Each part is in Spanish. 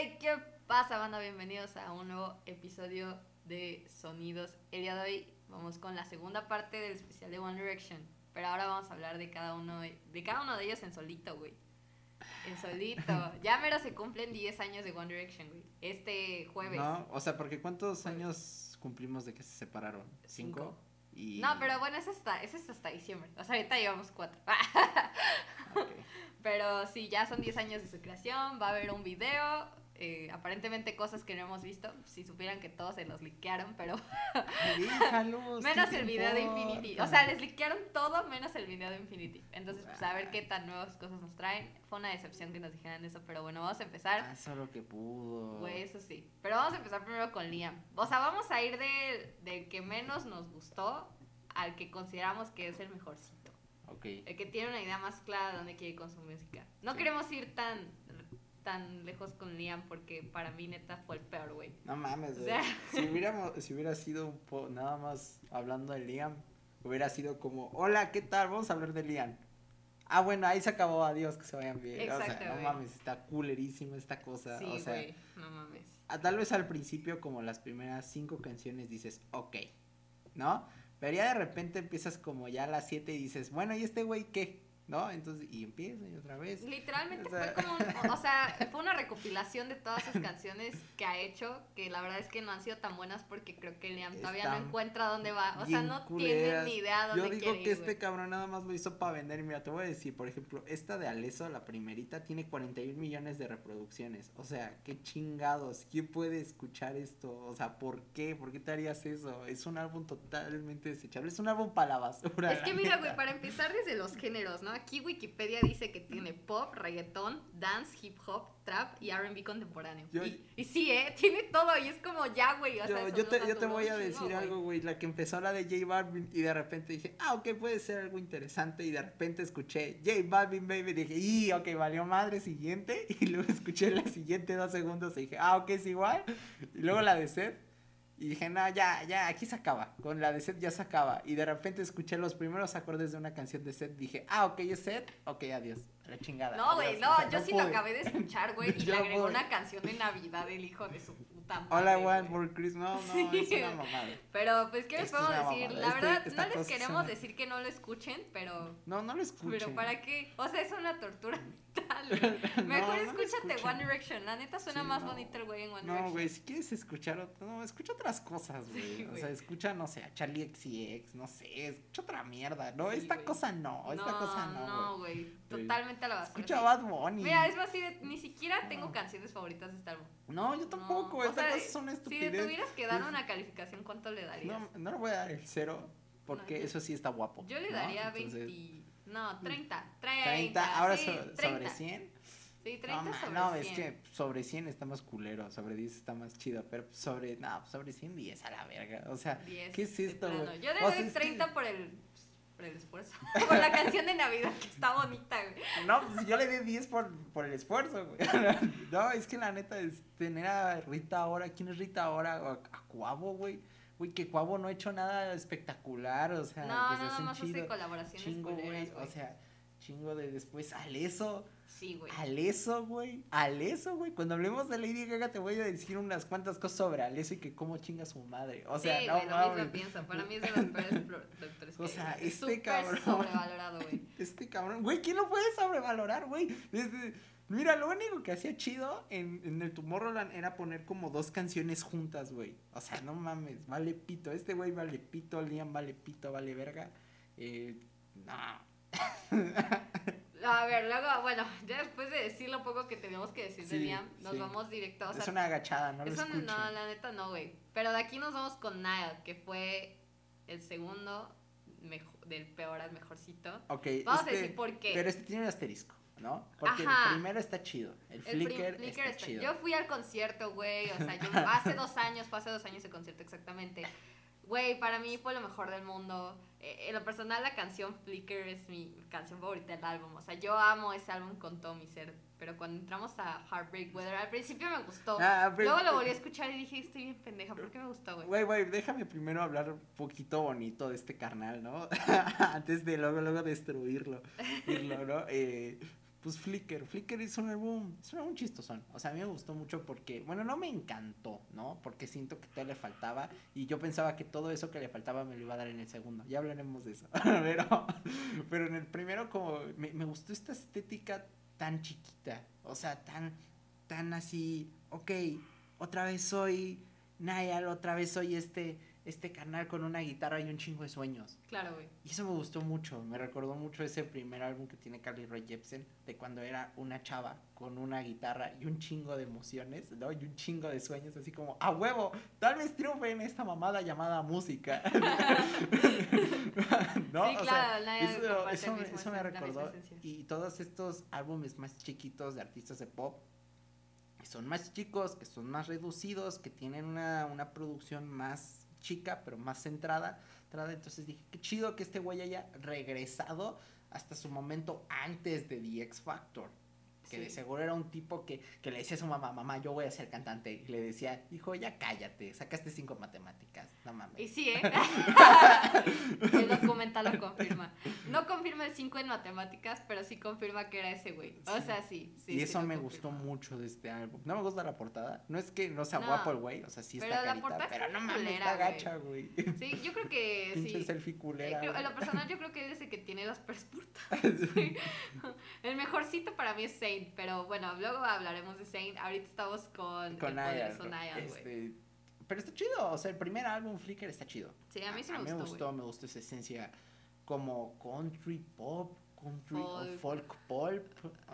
Hey, ¿qué pasa, banda? Bienvenidos a un nuevo episodio de Sonidos. El día de hoy vamos con la segunda parte del especial de One Direction. Pero ahora vamos a hablar de cada uno de, de cada uno de ellos en solito, güey. En solito. ya mero se cumplen 10 años de One Direction, güey. Este jueves. No, o sea, porque ¿cuántos Jueves. años cumplimos de que se separaron? ¿Cinco? Cinco. Y... No, pero bueno, eso está, eso es hasta diciembre. O sea, ahorita llevamos cuatro. Ok. Pero sí, ya son 10 años de su creación, va a haber un video, eh, aparentemente cosas que no hemos visto, si supieran que todos se los liquearon, pero Déjalos, ¿qué menos el video de? Infinity. O sea, les liquearon todo menos el video de Infinity. Entonces, pues a ver qué tan nuevas cosas nos traen. Fue una decepción que nos dijeran eso, pero bueno, vamos a empezar. Ah, solo que pudo. Güey, eso sí. Pero vamos a empezar primero con Liam. O sea, vamos a ir del, del que menos nos gustó al que consideramos que es el mejorcito. Ok. El que tiene una idea más clara de dónde quiere ir con su música. No Sí. queremos ir tan, tan lejos con Liam porque para mí neta fue el peor, güey. No mames, O güey. sea- Si, hubiéramos, si hubiera sido un po nada más hablando de Liam, hubiera sido como, hola, ¿qué tal? Vamos a hablar de Liam. Ah, bueno, ahí se acabó, adiós, que se vayan bien. o Exacto, sea, no mames, está culerísima esta cosa. Sí, o sea, no mames. a- tal vez al principio, como las primeras cinco canciones, dices, ok, ¿no? Pero ya de repente empiezas como ya a las siete y dices, bueno, ¿y este güey qué? ¿No? Entonces, y empieza y otra vez. Literalmente O sea- fue como, un- o sea, fue una recopilación de todas sus canciones que ha hecho, que la verdad es que no han sido tan buenas porque creo que Liam todavía no encuentra dónde va, o sea, no culeras. tiene ni idea dónde Yo digo quiere que ir, este cabrón nada más lo hizo para vender. Mira, te voy a decir, por ejemplo, esta de Aleso, la primerita, tiene 41 millones de reproducciones. O sea, qué chingados. ¿Quién puede escuchar esto? O sea, ¿por qué? ¿Por qué te harías eso? Es un álbum totalmente desechable. Es un álbum para la basura. Es que mira, güey, para empezar desde los géneros, ¿no? Aquí Wikipedia dice que tiene pop, reggaetón, dance, hip hop, trap y R&B contemporáneo. Yo- y, y sí, ¿eh? Tiene todo y es como ya, güey. O Yo, te, yo voy a decir algo, güey. La que empezó la de J Balvin y de repente dije, ah, ok, puede ser algo interesante. Y de repente escuché J Balvin, baby. Dije, y, ok, valió madre, siguiente. Y luego escuché la siguiente dos segundos y dije, ah, ok, es igual. Y luego la de Seth. Y dije, no, ya, ya, aquí se acaba. Con la de Seth ya se acaba. Y de repente escuché los primeros acordes de una canción de Seth. Dije, ah, ok, es Seth. Ok, adiós. La chingada. No, güey, no, O sea, yo sí pude. lo acabé de escuchar, güey, y le agregó una canción de Navidad del hijo de su puta madre. Hola, one güey. for Christmas. No, no, Sí. es una mamada. Pero, pues, ¿qué les podemos decir? mamada. La Este- verdad, no les queremos una- decir que no lo escuchen, pero... No, no lo escuchen. Pero ¿para qué? O sea, es una tortura mental. güey. No, Mejor no escúchate escuchen. One Direction. La neta suena Sí, más no. bonito el güey en One No, Direction. güey, si quieres escuchar otro, no, escucha otras cosas, güey. Sí, o sea, escucha, no sé, a Charlie XCX, no sé, escucha otra mierda, ¿no? Sí, esta cosa no, esta cosa no, No, güey. güey. Totalmente a la basura. Escucha. Bad Bunny. Mira, es más, así de- ni siquiera tengo No. canciones favoritas de este álbum. No, yo tampoco, No, esta sea, cosa es una Si le tuvieras que dar una calificación, ¿cuánto le darías? No, no le voy a dar el cero, porque No, yo- eso sí está guapo. Yo le daría Entonces, 20. No, 30. 30. 30, ahora sí, so- 30. sobre 100. Sí, 30 no, sobre no, 100. es que sobre 100 está más culero, sobre 10 está más chido, pero sobre, no, sobre 100, 10 a la verga. O sea, 10, ¿qué es esto? Yo le O sea, doy es que- 30 por el. Por el esfuerzo. por la canción de Navidad que está bonita, güey. No, pues yo le di 10 por, por el esfuerzo, güey. No, es que la neta es tener a Rita ahora. ¿Quién es Rita ahora? A, Cuavo, güey. Güey, que Cuavo no ha hecho nada espectacular, o sea, No, pues nada hacen hace chido. colaboraciones Chingo, güey. O sea, chingo de después. Aleso, Sí, güey. Aleso, güey. Aleso, güey. Cuando hablemos de Lady Gaga te voy a decir unas cuantas cosas sobre Aleso y que cómo chinga su madre. O sea, sí, no, güey, lo mismo pienso. Para mí es de los peores doctores que O sea, este cabrón. sobrevalorado, güey. Este cabrón, güey, ¿quién lo puede sobrevalorar, güey? Desde- Mira, lo único que hacía chido en, en el Tomorrowland era poner como dos canciones juntas, güey. O sea, no mames, vale pito. Este güey vale pito, Liam vale pito, vale verga. Eh, no. A ver, luego, bueno, ya después de decir lo poco que tenemos que decir de Sí, Liam, nos sí. vamos directo. O sea, es una agachada, no lo no, la neta no, güey. Pero de aquí nos vamos con Niall, que fue el segundo mejo- del peor al mejorcito. Ok, Vamos este- a decir por qué. Pero este tiene un asterisco, ¿no? Porque Ajá. el primero está chido. El, El prim- Flicker, Flicker está, está- chido. Yo fui al concierto, güey. O sea, yo hace dos años, fue hace dos años el concierto exactamente. Güey, para mí fue lo mejor del mundo. Eh, en lo personal, la canción Flicker es mi canción favorita del álbum. O sea, yo amo ese álbum con todo mi ser. Pero cuando entramos a Heartbreak Weather, al principio me gustó. Ah, pero- Luego lo volví a escuchar y dije, estoy bien pendeja. ¿Por qué me gustó, güey? Güey, güey, déjame primero hablar un poquito bonito de este carnal, ¿no? Antes de luego, luego destruirlo. irlo, ¿no? Eh, pues Flicker. Flicker es un álbum, es un álbum chistosón. O sea, a mí me gustó mucho porque, bueno, no me encantó, ¿no? Porque siento que todo le faltaba y yo pensaba que todo eso que le faltaba me lo iba a dar en el segundo. Ya hablaremos de eso. pero, pero en el primero como me, me gustó esta estética tan chiquita. O sea, tan, tan así, ok, otra vez soy Niall, otra vez soy este este canal con una guitarra y un chingo de sueños. Claro, güey. Y eso me gustó mucho, me recordó mucho ese primer álbum que tiene Carly Rae Jepsen, de cuando era una chava con una guitarra y un chingo de emociones, ¿no? Y un chingo de sueños, así como, a huevo, tal vez triunfe en esta mamada llamada música. ¿No? Sí, claro, eso, eso, me, eso me recordó. Y todos estos álbumes más chiquitos de artistas de pop, que son más chicos, que son más reducidos, que tienen una, una producción más chica, pero más centrada. Entonces dije, qué chido que este güey haya regresado hasta su momento antes de The X Factor. Que de seguro era un tipo que, que, le decía a su mamá, mamá, yo voy a ser cantante. Y le decía, hijo, ya cállate, sacaste cinco matemáticas, no mames. Y sí, ¿eh? el documental lo confirma. No confirma el cinco en matemáticas, pero sí confirma que era ese güey. O sea, sí. sí y eso me gustó mucho de este álbum. No me gusta la portada. No es que no sea guapo el güey, o sea, sí está carita, la pero no mames, está gacha, güey. Sí, yo creo que Pinche selfie culera. Eh, en lo personal, yo creo que él es el que tiene las el mejorcito para mí es Zane pero bueno, luego hablaremos de Saint. Ahorita estamos con, con este, Pero está chido, o sea, el primer álbum Flicker está chido. Sí, a mí sí me, gustó, me gustó. Me gustó esa esencia como country pop, country folk, pop,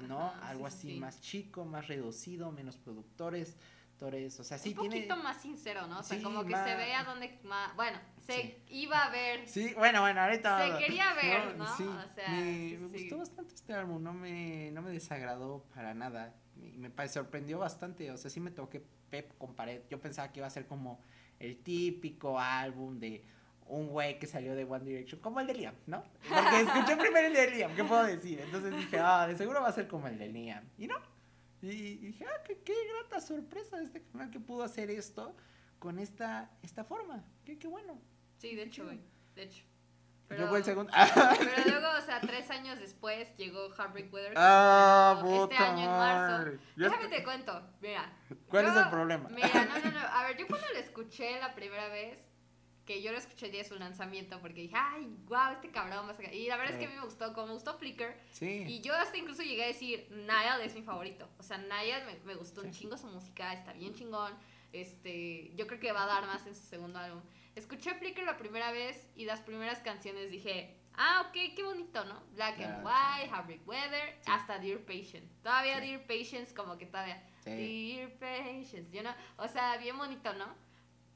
¿no? Algo así más chico, más reducido, menos productores. O sea, sí un poquito más sincero, ¿no? O sea, como que se ve a dónde más, bueno, se iba a ver. Sí, bueno, bueno, ahorita. Se quería ver, ¿no? Sí, o sea, me, gustó bastante este álbum, no me, no me desagradó para nada. Me, me sorprendió bastante, o sea, sí me toqué Pep con pared. Yo pensaba que iba a ser como el típico álbum de un güey que salió de One Direction, como el de Liam, ¿no? Porque escuché primero el de Liam, ¿qué puedo decir? Entonces dije, ah, de seguro va a ser como el de Liam. Y no, y, dije, ah, qué, qué, grata sorpresa de este canal que pudo hacer esto con esta, esta forma. Qué, qué bueno. Sí, de hecho, güey. De hecho. Pero, luego el segundo. pero luego, o sea, tres años después llegó Heartbreak Weather. Ah, Este año en marzo. Déjame te cuento. Mira. ¿Cuál es el problema? Mira, no, no, no. A ver, yo cuando lo escuché la primera vez, que yo lo escuché el día de su lanzamiento porque dije, ay, wow, este cabrón va a sacar. Y la verdad es que a mí me gustó, como me gustó Flickr. Sí. Y yo hasta incluso llegué a decir, Niall es mi favorito. O sea, Niall me, me gustó un chingo su música, está bien chingón. Este, yo creo que va a dar más en su segundo álbum. Escuché Flickr la primera vez y las primeras canciones dije, ah, ok, qué bonito, ¿no? Black and White, Heartbreak Weather, hasta Dear Patience. Todavía Dear Patience, como que todavía. Dear Patience, you know? O sea, bien bonito, ¿no?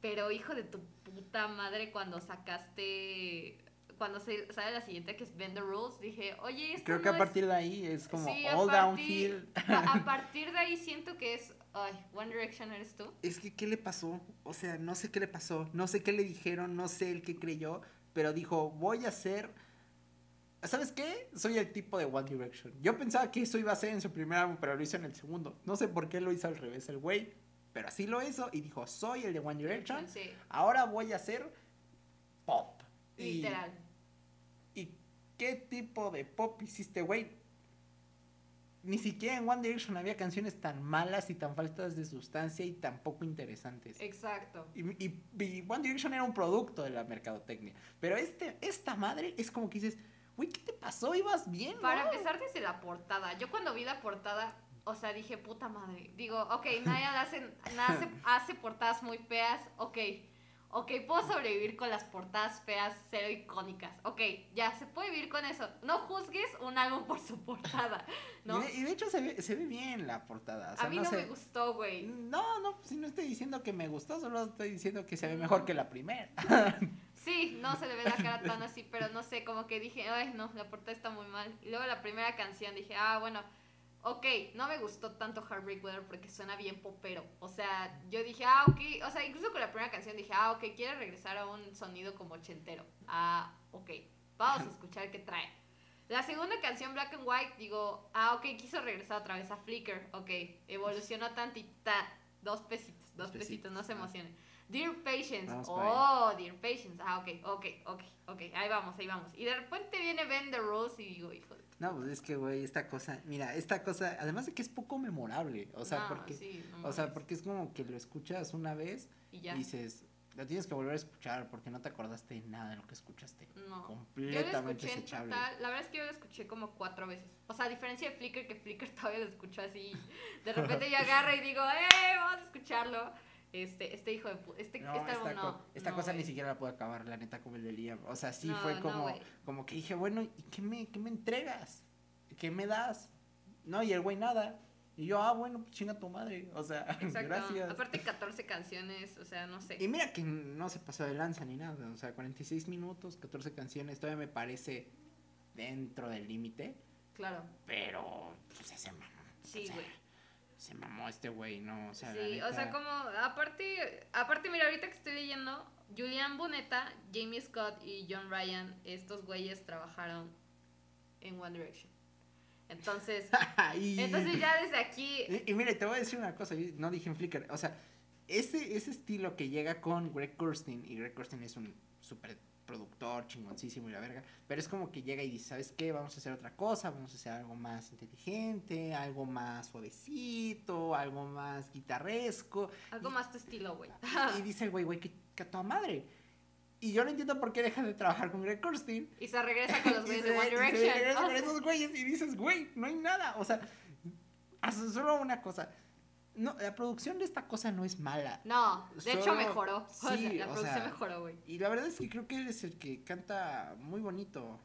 Pero hijo de tu puta madre, cuando sacaste. Cuando se sale la siguiente que es Bend the Rules, dije, oye, esto Creo que a partir de ahí es como all downhill. A, partir de ahí siento que es. Ay, One Direction eres tú. Es que, ¿qué le pasó? O sea, no sé qué le pasó. No sé qué le dijeron, no sé el que creyó. Pero dijo, voy a hacer. ¿Sabes qué? Soy el tipo de One Direction. Yo pensaba que eso iba a ser en su primer álbum, pero lo hizo en el segundo. No sé por qué lo hizo al revés. El güey pero así lo hizo y dijo, soy el de One Direction, ahora voy a hacer pop. Literal. Y, qué tipo de pop hiciste, güey? Ni siquiera en One Direction había canciones tan malas y tan faltas de sustancia y tan poco interesantes. Exacto. Y, y, One Direction era un producto de la mercadotecnia. Pero este, esta madre es como que dices, güey, ¿qué te pasó? ¿Ibas bien? Para empezar desde la portada. Yo cuando vi la portada o sea, dije, puta madre. Digo, ok, Naya hace, hace, hace portadas muy feas, ok. Ok, puedo sobrevivir con las portadas feas, cero icónicas. Ok, ya, se puede vivir con eso. No juzgues un álbum por su portada, ¿no? Y de, hecho se ve, se ve, bien la portada. a mí no, me gustó, güey. No, no, si no estoy diciendo que me gustó, solo estoy diciendo que se ve mejor que la primera. sí, no se le ve la cara tan así, pero no sé, como que dije, ay, no, la portada está muy mal. Y luego la primera canción dije, ah, bueno ok, no me gustó tanto Heartbreak Weather porque suena bien popero. O sea, yo dije, ah, ok, o sea, incluso con la primera canción dije, ah, ok, quiere regresar a un sonido como ochentero. Ah, ok, vamos a escuchar qué trae. La segunda canción, Black and White, digo, ah, ok, quiso regresar otra vez a Flickr, ok, evolucionó tantita, dos pesitos, dos, pesitos, no se emocionen. Dear Patience, oh, Dear Patience, ah, ok, ok, ok, ok, ahí vamos, ahí vamos. Y de repente viene Ben the Rose y digo, hijo de No, pues es que, güey, esta cosa, mira, esta cosa, además de que es poco memorable, o sea, No, porque, sí, no o sea, porque es como que lo escuchas una vez Y ya. y dices, lo tienes que volver a escuchar porque no te acordaste de nada de lo que escuchaste. No. Yo lo Completamente escuché en desechable. total, la verdad es que yo lo escuché como cuatro veces. O sea, a diferencia de Flickr, que Flickr todavía lo escucho así. De repente yo agarro y digo, ¡eh! Vamos a escucharlo. Este, este hijo de este, No, este esta, co- no. esta no, cosa ni siquiera la pude acabar, la neta, como el de Liam. O sea, sí fue como, como que dije, bueno, ¿y qué me, qué me entregas? ¿Qué me das? No, y el güey nada. Y yo, ah, bueno, pues chinga tu madre. O sea, Exacto. gracias. Aparte 14 canciones, o sea, no sé. Y mira que no se pasó de lanza ni nada. O sea, 46 minutos, 14 canciones, todavía me parece dentro del límite. Claro. Pero, pues se mamó. Sí, o sea, güey. Se mamó este güey, ¿no? O sea, Sí, o sea, como, aparte, aparte, mira, ahorita que estoy leyendo, Julian Boneta, Jamie Scott y John Ryan, estos güeyes trabajaron en One Direction. Entonces, Y- entonces ya desde aquí, Y, y mire, te voy a decir una cosa, yo no dije en Flickr, o sea, ese, ese estilo que llega con Greg Kurstin, y Greg Kurstin es un super productor, chingoncísimo y la verga, pero es como que llega y dice, ¿sabes qué? Vamos a hacer otra cosa, vamos a hacer algo más inteligente, algo más suavecito, algo más guitarresco, algo más tu estilo, güey. y dice el güey, güey, que, que a toda madre. Y yo no entiendo por qué deja de trabajar con Greg Kurstin. Y se regresa con los güeyes de One y se Direction. regresa con esos güeyes y dices, güey, no hay nada. O sea, haz solo una cosa. No, la producción de esta cosa no es mala. No, de hecho mejoró. O sea, sí, la o producción sea, mejoró, güey. Y la verdad es que creo que él es el que canta muy bonito.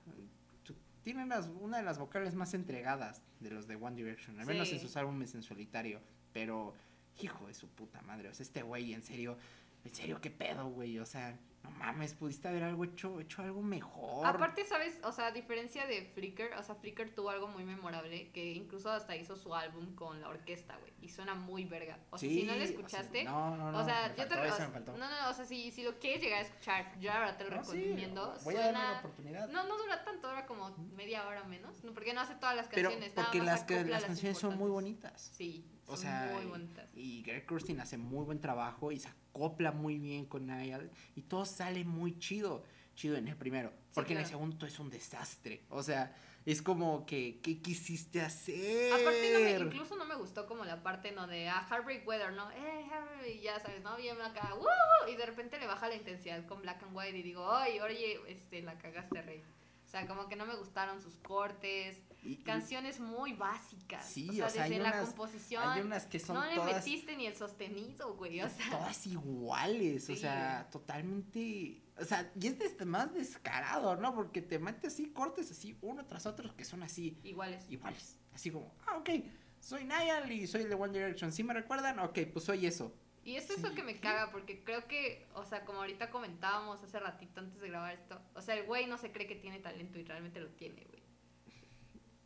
Tiene las- una de las vocales más entregadas de los de One Direction, al menos Sí. en sus álbumes en solitario. Pero, hijo de su puta madre, o sea, este güey, en serio, en serio, qué pedo, güey. O sea, no mames, pudiste haber algo hecho, hecho algo mejor. Aparte, ¿sabes? O sea, a diferencia de Flickr, o sea, Flickr tuvo algo muy memorable que incluso hasta hizo su álbum con la orquesta, güey. Y suena muy verga. O sea, si no lo Sí, o sea, escuchaste, no, no, no. O sea, me yo te faltó, eso me faltó. No, no, o sea, si, si lo quieres llegar a escuchar, yo ahora te lo No, sí, recomiendo. voy a darle una Suena. oportunidad. No, no dura tanto, dura como media hora menos. No, porque no hace todas las pero canciones. nada porque más las, que, acopla las canciones son muy bonitas. Sí, O son sea, muy y- bonitas. Y Greg Kurstin hace muy buen trabajo y se acopla muy bien con Niall. Y todo sale muy chido. Chido en el primero. Porque en el segundo es un desastre. O sea, es como que, ¿qué quisiste hacer? Aparte, no me- incluso no me gustó como la parte no de ah, Heartbreak Weather, ¿no? Eh, Heartbreak", y ya sabes, ¿no? Bien acá, ¡woo! Y de repente le baja la intensidad con Black and White y digo, ay, oye, este, la cagaste, rey. O sea, como que no me gustaron sus cortes, Y- canciones muy básicas. Sí, o sea, o sea, hay desde la unas- composición. hay unas que son no le todas- metiste ni el sostenido, güey. O sea, todas iguales, o sea, totalmente, o sea, y es des- más descarado, ¿no? Porque te metes así, cortes así, uno tras otro, que son así, iguales. iguales, así como, ah, ok, soy Niall y soy de One Direction, ¿sí me recuerdan? Ok, pues soy eso. Y es eso que me caga, porque creo que, o sea, como ahorita comentábamos hace ratito antes de grabar esto, o sea, el güey no se cree que tiene talento y realmente lo tiene, güey.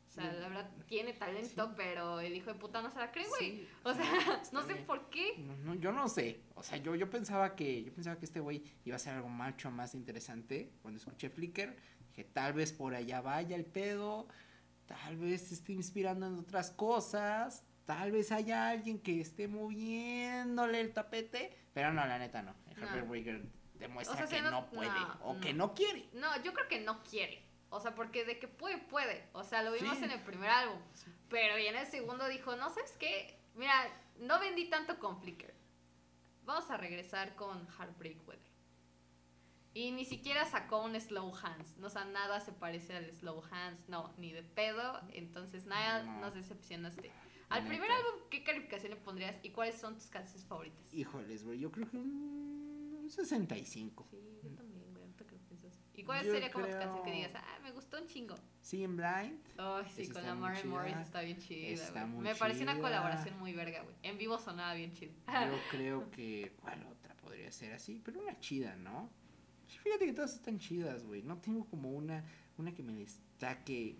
O sea, la verdad, tiene talento, Sí. pero el hijo de puta no se la cree, güey. Sí, O sea, no sé por qué. No, no, yo no sé, o sea, yo, yo pensaba que, yo pensaba que este güey iba a ser algo mucho más interesante, cuando escuché Flickr, dije, tal vez por allá vaya el pedo, tal vez se esté inspirando en otras cosas, tal vez haya alguien que esté moviéndole el tapete, pero no, la neta no, el No. Demuestra O sea, que no, no- puede, o que no. quiere. No, yo creo que no quiere. O sea, porque de que puede, puede. O sea, lo vimos Sí. en el primer álbum. Pero y en el segundo dijo, no, ¿sabes qué? Mira, no vendí tanto con Flickr. Vamos a regresar con Heartbreak Weather. Y ni siquiera sacó un Slow Hands. No, o sea, nada se parece al Slow Hands. No, ni de pedo. Entonces, nada, No. nos decepcionaste. Al primer álbum, ¿qué calificación le pondrías? ¿Y cuáles son tus canciones favoritas? Híjoles, güey, yo creo que un 65. Sí, yo también, güey. ahorita que lo. ¿Y cuál Yo sería como tu canción que digas, ah, me gustó un chingo? Seeing Blind, Ay, sí, Esa con la Maren Morris está bien chida, Está muy Me pareció una colaboración muy verga, güey. En vivo sonaba bien chido. Yo creo que. ¿Cuál otra podría ser así? Pero una chida, ¿no? Sí, Fíjate que todas están chidas, güey. No tengo como una, una que me destaque.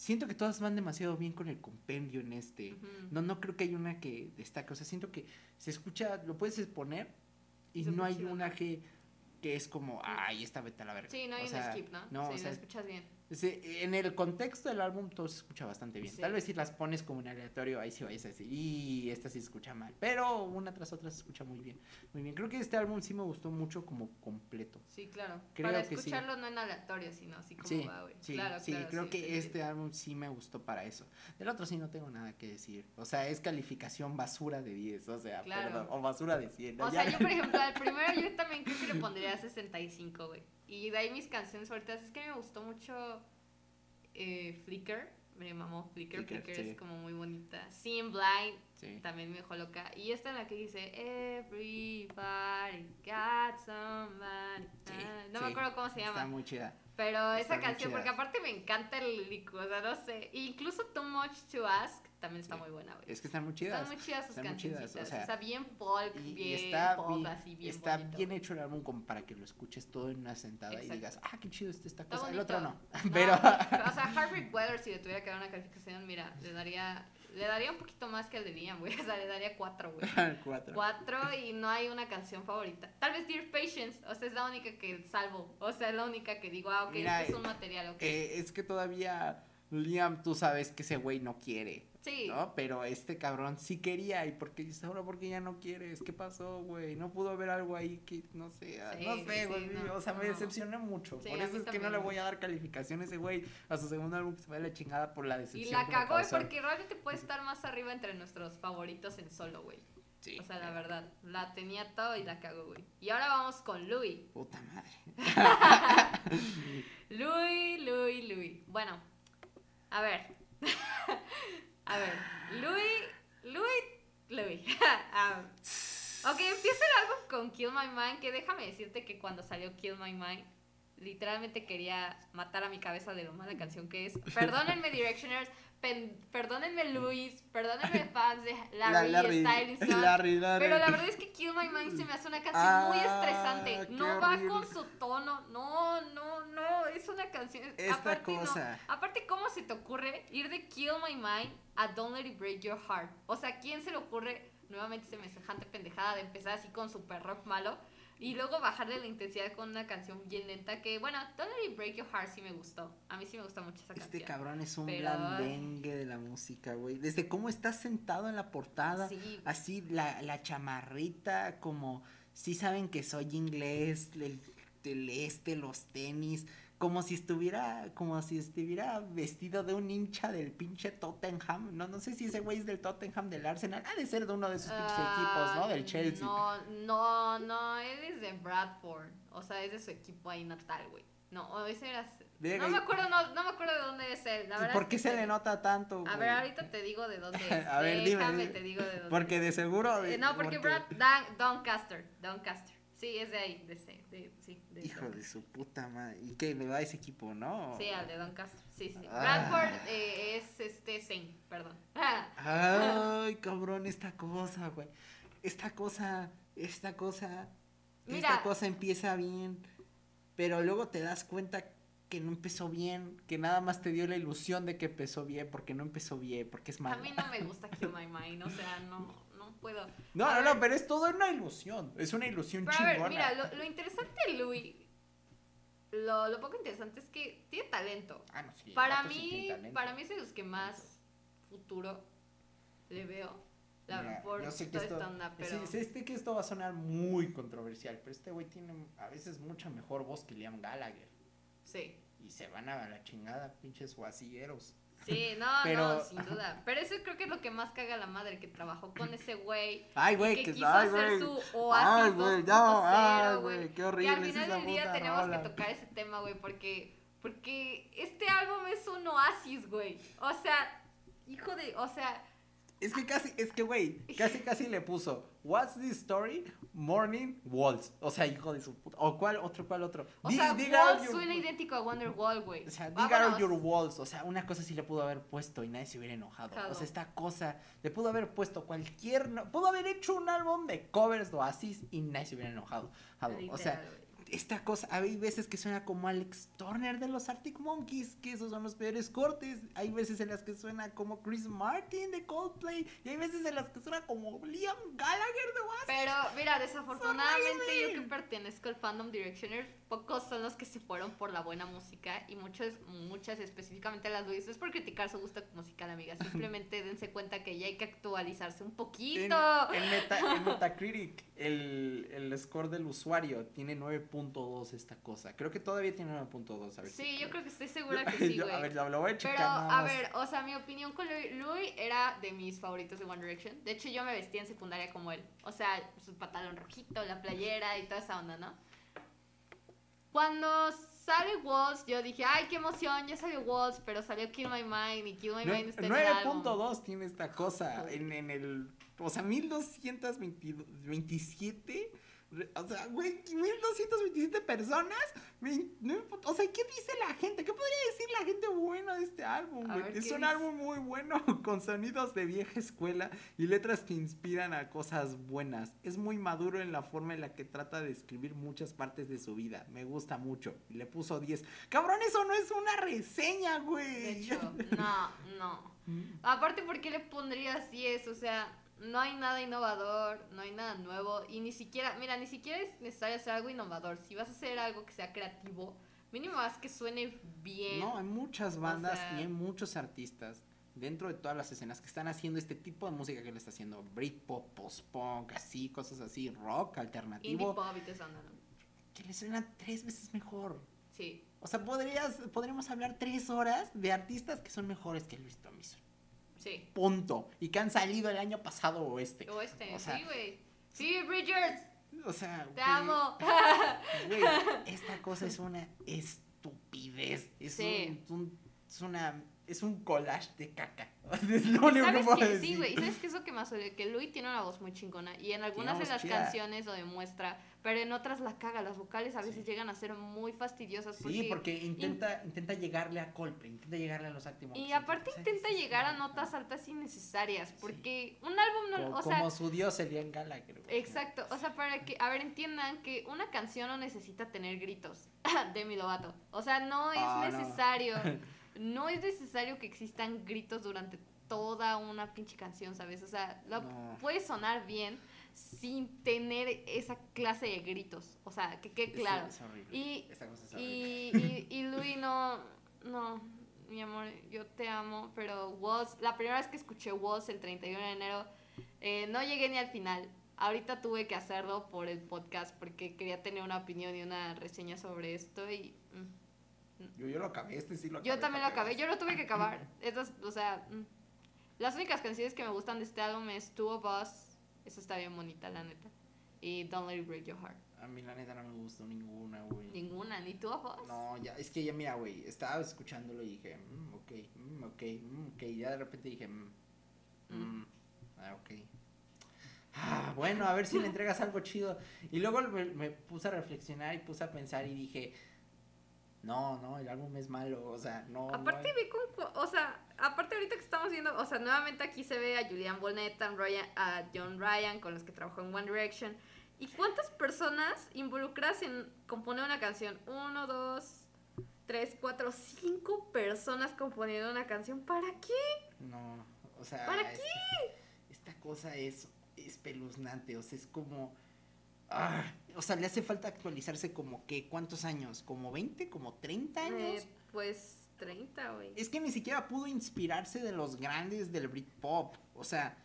Siento que todas van demasiado bien con el compendio en este. No, no creo que hay una que destaque. O sea, siento que se escucha, lo puedes poner y no hay una que, que es como, ay, esta vete a la verga. Sí, no hay O un skip, ¿no? No, sí, o sea, escuchas bien. En el contexto del álbum todo se escucha bastante bien. Sí. Tal vez si las pones como en aleatorio, ahí sí vais a decir, y esta sí se escucha mal. Pero una tras otra se escucha muy bien. Muy bien. Creo que este álbum sí me gustó mucho como completo. Sí, claro. Creo Para que sí. escucharlo no en aleatorio, sino así como Sí, va, güey. sí, claro, sí, claro, creo que este álbum sí me gustó para eso. Del otro sí no tengo nada que decir. O sea, es calificación basura de 10, o sea, Claro. perdón, o basura de 100. ¿no? O Ya- sea, yo por ejemplo, al primero yo también creo que le pondría 65, güey. Y de ahí mis canciones favoritas, es que me gustó mucho eh, Flickr, me mamó Flickr, Flickr, Flickr, sí. es como muy bonita. Seeing Blind Sí. también me dejó loca. Y esta en la que dice Everybody got somebody. Sí, Ah, no sí, me acuerdo cómo se Está llama. muy chida. Pero está esa canción, chida. porque aparte me encanta el lírico, o sea, no sé. Incluso Too Much to Ask también está muy buena, güey. Es que están muy chidas. Están muy chidas sus cancioncitas. o sea, o sea, bien folk, Y, y bien está, pop, bien, así bien está bonito. bien hecho el álbum como para que lo escuches todo en una sentada Exacto. y digas, ah, qué chido está esta Está cosa. El otro no. No, Pero. o sea, Heartbreak Weather, si le tuviera que dar una calificación, mira, le daría, le daría un poquito más que al de Liam, güey. O sea, le daría cuatro, güey. Cuatro. Cuatro y no hay una canción favorita. Tal vez Dear Patience, o sea, es la única que salvo. O sea, es la única que digo, ah, ok, Mira, este es un material, ok. Eh, es que todavía Liam, tú sabes que ese güey no quiere. Sí, ¿No? Pero este cabrón sí quería. ¿Y por qué dices ahora por qué ya no quieres? ¿Qué pasó, güey? No pudo haber algo ahí que, no sé, Sí, no sé, sí, güey. no, o sea, me no. decepcioné mucho. Sí, por eso es que no le voy a dar calificación a ese güey a su segundo álbum que se va de la chingada por la y decepción. la que me cagó, porque realmente puede estar más arriba entre nuestros favoritos en solo, güey. Sí, O sea, la verdad, la tenía todo y la cagó, güey. Y ahora vamos con Louis. Puta madre. Louis, Louis, Louis. Bueno, a ver. a ver, Louis, Louis, Louis. Ah, ok, empieza el álbum con Kill My Mind, que déjame decirte que cuando salió Kill My Mind, literalmente quería matar a mi cabeza de lo mala canción que es. Perdónenme, Directioners, pen- perdónenme, Louis, perdónenme, fans de Larry, La-. Larry, Larry. Pero la verdad es que Kill My Mind se me hace una canción Ah, muy estresante. No va horrible. con su tono. No, no, no. Es una canción. Esta aparte, no. cosa. Aparte, ¿cómo se te ocurre ir de Kill My Mind a Don't Let It Break Your Heart? O sea, ¿quién se le ocurre nuevamente semejante pendejada de empezar así con super rock malo? Y luego bajarle la intensidad con una canción bien lenta que, bueno, Don't Let It Break Your Heart sí me gustó. A mí sí me gusta mucho esa Este canción. cabrón es un Pero- blandengue de la música, güey. Desde cómo está sentado en la portada, Sí, así la, la chamarrita, como si saben que soy inglés, el, el este, los tenis, como si estuviera, como si estuviera vestido de un hincha del pinche Tottenham. No, no sé si ese güey es del Tottenham, del Arsenal. Ha de ser de uno de esos pinches equipos, ¿no? Del Chelsea. No, no, no, él es de Bradford. O sea, es de su equipo ahí natal, güey. No, o ese era. No me acuerdo, no, no me acuerdo de dónde es él. La ¿Y verdad por es qué que se le nota tanto, A güey? ver, ahorita te digo de dónde es. A ver, Déjame, dime. te digo de dónde Porque de seguro... Eh, no, porque Brad, Dan, Doncaster, Doncaster. Sí, es de ahí, de ese, de, sí, de Hijo de su puta madre. ¿Y qué? ¿Le va a ese equipo, no? Sí, al de Doncaster, sí, sí. Ah. Bradford eh, es este Saint, perdón. Ay, cabrón, esta cosa, güey. Esta cosa, esta cosa, Mira. esta cosa empieza bien, pero luego te das cuenta que no empezó bien, que nada más te dio la ilusión de que empezó bien, porque no empezó bien, porque es A malo. mí no me gusta Kill My Mind, o sea, no puedo. No, A no, ver. no, pero es todo una ilusión, es una ilusión Pero a ver, chingona. mira, lo, lo interesante de Louis, lo, lo poco interesante es que tiene talento. Ah, no, sí, Para sí mí, talento. para mí es de los que más futuro le veo. La, Mira, por yo sé que esto, onda, pero... sí, sé que esto va a sonar muy controversial, pero este güey tiene a veces mucha mejor voz que Liam Gallagher. Sí, Y se van a la chingada, pinches guasilleros. Sí, no, Pero- no, sin duda. Pero eso creo que es lo que más caga a la madre, que trabajó con ese güey. Ay, y güey, que que quiso ay, hacer güey. su Ay, oasis güey, 2.0, ya, ay, güey. güey, qué horrible al es final del día tenemos rola. que tocar ese tema, güey, porque, porque este álbum es un oasis, güey. O sea, hijo de, o sea, Es que casi, es que, güey, casi, casi le puso What's the story? Morning Walls. O sea, hijo de su puta. ¿O cuál otro, cuál otro? o sea, Wall your- suena idéntico a Wonderwall, güey. O sea, dig out your walls. O sea, una cosa sí le pudo haber puesto y nadie se hubiera enojado. Claro. O sea, esta cosa le pudo haber puesto cualquier. Pudo haber hecho un álbum de covers de Oasis y nadie se hubiera enojado. O sea. Esta cosa, hay veces que suena como Alex Turner de los Arctic Monkeys, que esos son los peores cortes. Hay veces en las que suena como Chris Martin de Coldplay. Y hay veces en las que suena como Liam Gallagher de Wasp. Pero mira, desafortunadamente yo que pertenezco al fandom Directioner, pocos son los que se fueron por la buena música y muchos, muchas específicamente las Luis es por criticar su gusto musical, amiga. Simplemente dense cuenta que ya hay que actualizarse un poquito. En, en, Metacritic, el, el score del usuario tiene 9.2 esta cosa. Creo que todavía tiene 9.2. A ver sí, yo creo que estoy segura que sí, güey. A ver, lo voy a checar. Pero, a ver, o sea, mi opinión con Louis, era de mis favoritos de One Direction. De hecho, yo me vestía en secundaria como él. O sea, su pantalón rojito, la playera y toda esa onda, ¿no? Cuando sale Walls, yo dije, ay, qué emoción, ya salió Walls, pero salió Kill My Mind y Kill My Mind está en 9.2 tiene esta cosa en, en el, o sea, 1227 o sea, güey, 1227 personas. o sea, ¿qué dice la gente? ¿Qué podría decir la gente buena de este álbum, güey? Es un álbum muy bueno, con sonidos de vieja escuela y letras que inspiran a cosas buenas. Es muy maduro en la forma en la que trata de escribir muchas partes de su vida. Me gusta mucho. Y le puso 10. Cabrón, eso no es una reseña, güey. De hecho, no, no. Mm. Aparte, ¿por qué le pondrías 10? O sea, no hay nada innovador, no hay nada nuevo y ni siquiera, mira, ni siquiera es necesario hacer algo innovador. Si vas a hacer algo que sea creativo, mínimo haz que suene bien. No, hay muchas bandas y hay muchos artistas dentro de todas las escenas que están haciendo este tipo de música que le está haciendo Britpop, post-punk, así, cosas así, rock alternativo. Indie pop y te ¿no? Que le suena tres veces mejor. Sí. O sea, podrías, podríamos hablar tres horas de artistas que son mejores que Luis Tomison. Sí. Punto. Y que han salido el año pasado o este. O este, sí, güey. Sí, Bridgers. O sea, te amo. Güey, esta cosa es una estupidez. Es, un, es una es un collage de caca. Es lo único ¿Sabes que, decir. Sí, güey. ¿Sabes qué es lo que más odio? Que Louis tiene una voz muy chingona. Y en algunas de las canciones lo demuestra. Pero en otras la caga. Las vocales a veces llegan a ser muy fastidiosas. sí, porque intenta, intenta llegarle a Coldplay. Intenta llegarle a los activos. Y aparte intenta llegar a notas altas innecesarias. Porque un álbum no. Como, o sea, como su dios sería en Gallagher. Exacto. O sea, para que. A ver, entiendan que una canción no necesita tener gritos. de mi Lovato. O sea, no es ah, necesario. no es necesario que existan gritos durante toda una pinche canción, ¿sabes? O sea, puede sonar bien sin tener esa clase de gritos. O sea, que quede claro. Y, y, y, Louis no, no, mi amor, yo te amo, pero Walls, la primera vez que escuché Walls el 31 de enero, eh, no llegué ni al final. Ahorita tuve que hacerlo por el podcast porque quería tener una opinión y una reseña sobre esto y... Mm, yo, yo lo acabé, este sí lo acabé. Yo también lo acabé, yo lo tuve que acabar. Estas, o sea, mm. las únicas canciones que me gustan de este álbum es Two of Us, esa está bien bonita, la neta. Y Don't Let It Break Your Heart. A mí la neta no me gustó ninguna, güey. Ninguna, ni Two of Us. No, ya, es que ya mira, güey, estaba escuchándolo y dije, mm, ok, mm, ok, mm, ok. Y ya de repente dije, mm, mm, ah, ok. Ah, bueno, a ver si le entregas algo chido. Y luego me, me puse a reflexionar y puse a pensar y dije, no, no, el álbum es malo, o sea, no. Aparte no ve con, o sea, aparte ahorita que estamos viendo, o sea, nuevamente aquí se ve a Julian Bonnet, a John Ryan, con los que trabajó en One Direction. ¿Y cuántas personas involucras en componer una canción? Uno, dos, tres, cuatro, cinco personas componiendo una canción. ¿Para qué? No, o sea. ¿Para qué? Esta cosa es espeluznante, o sea, es como Ah, o sea, le hace falta actualizarse como que, ¿cuántos años? ¿Como 20? ¿Como 30 años? Eh, pues 30, güey. Es que ni siquiera pudo inspirarse de los grandes del Britpop. O sea,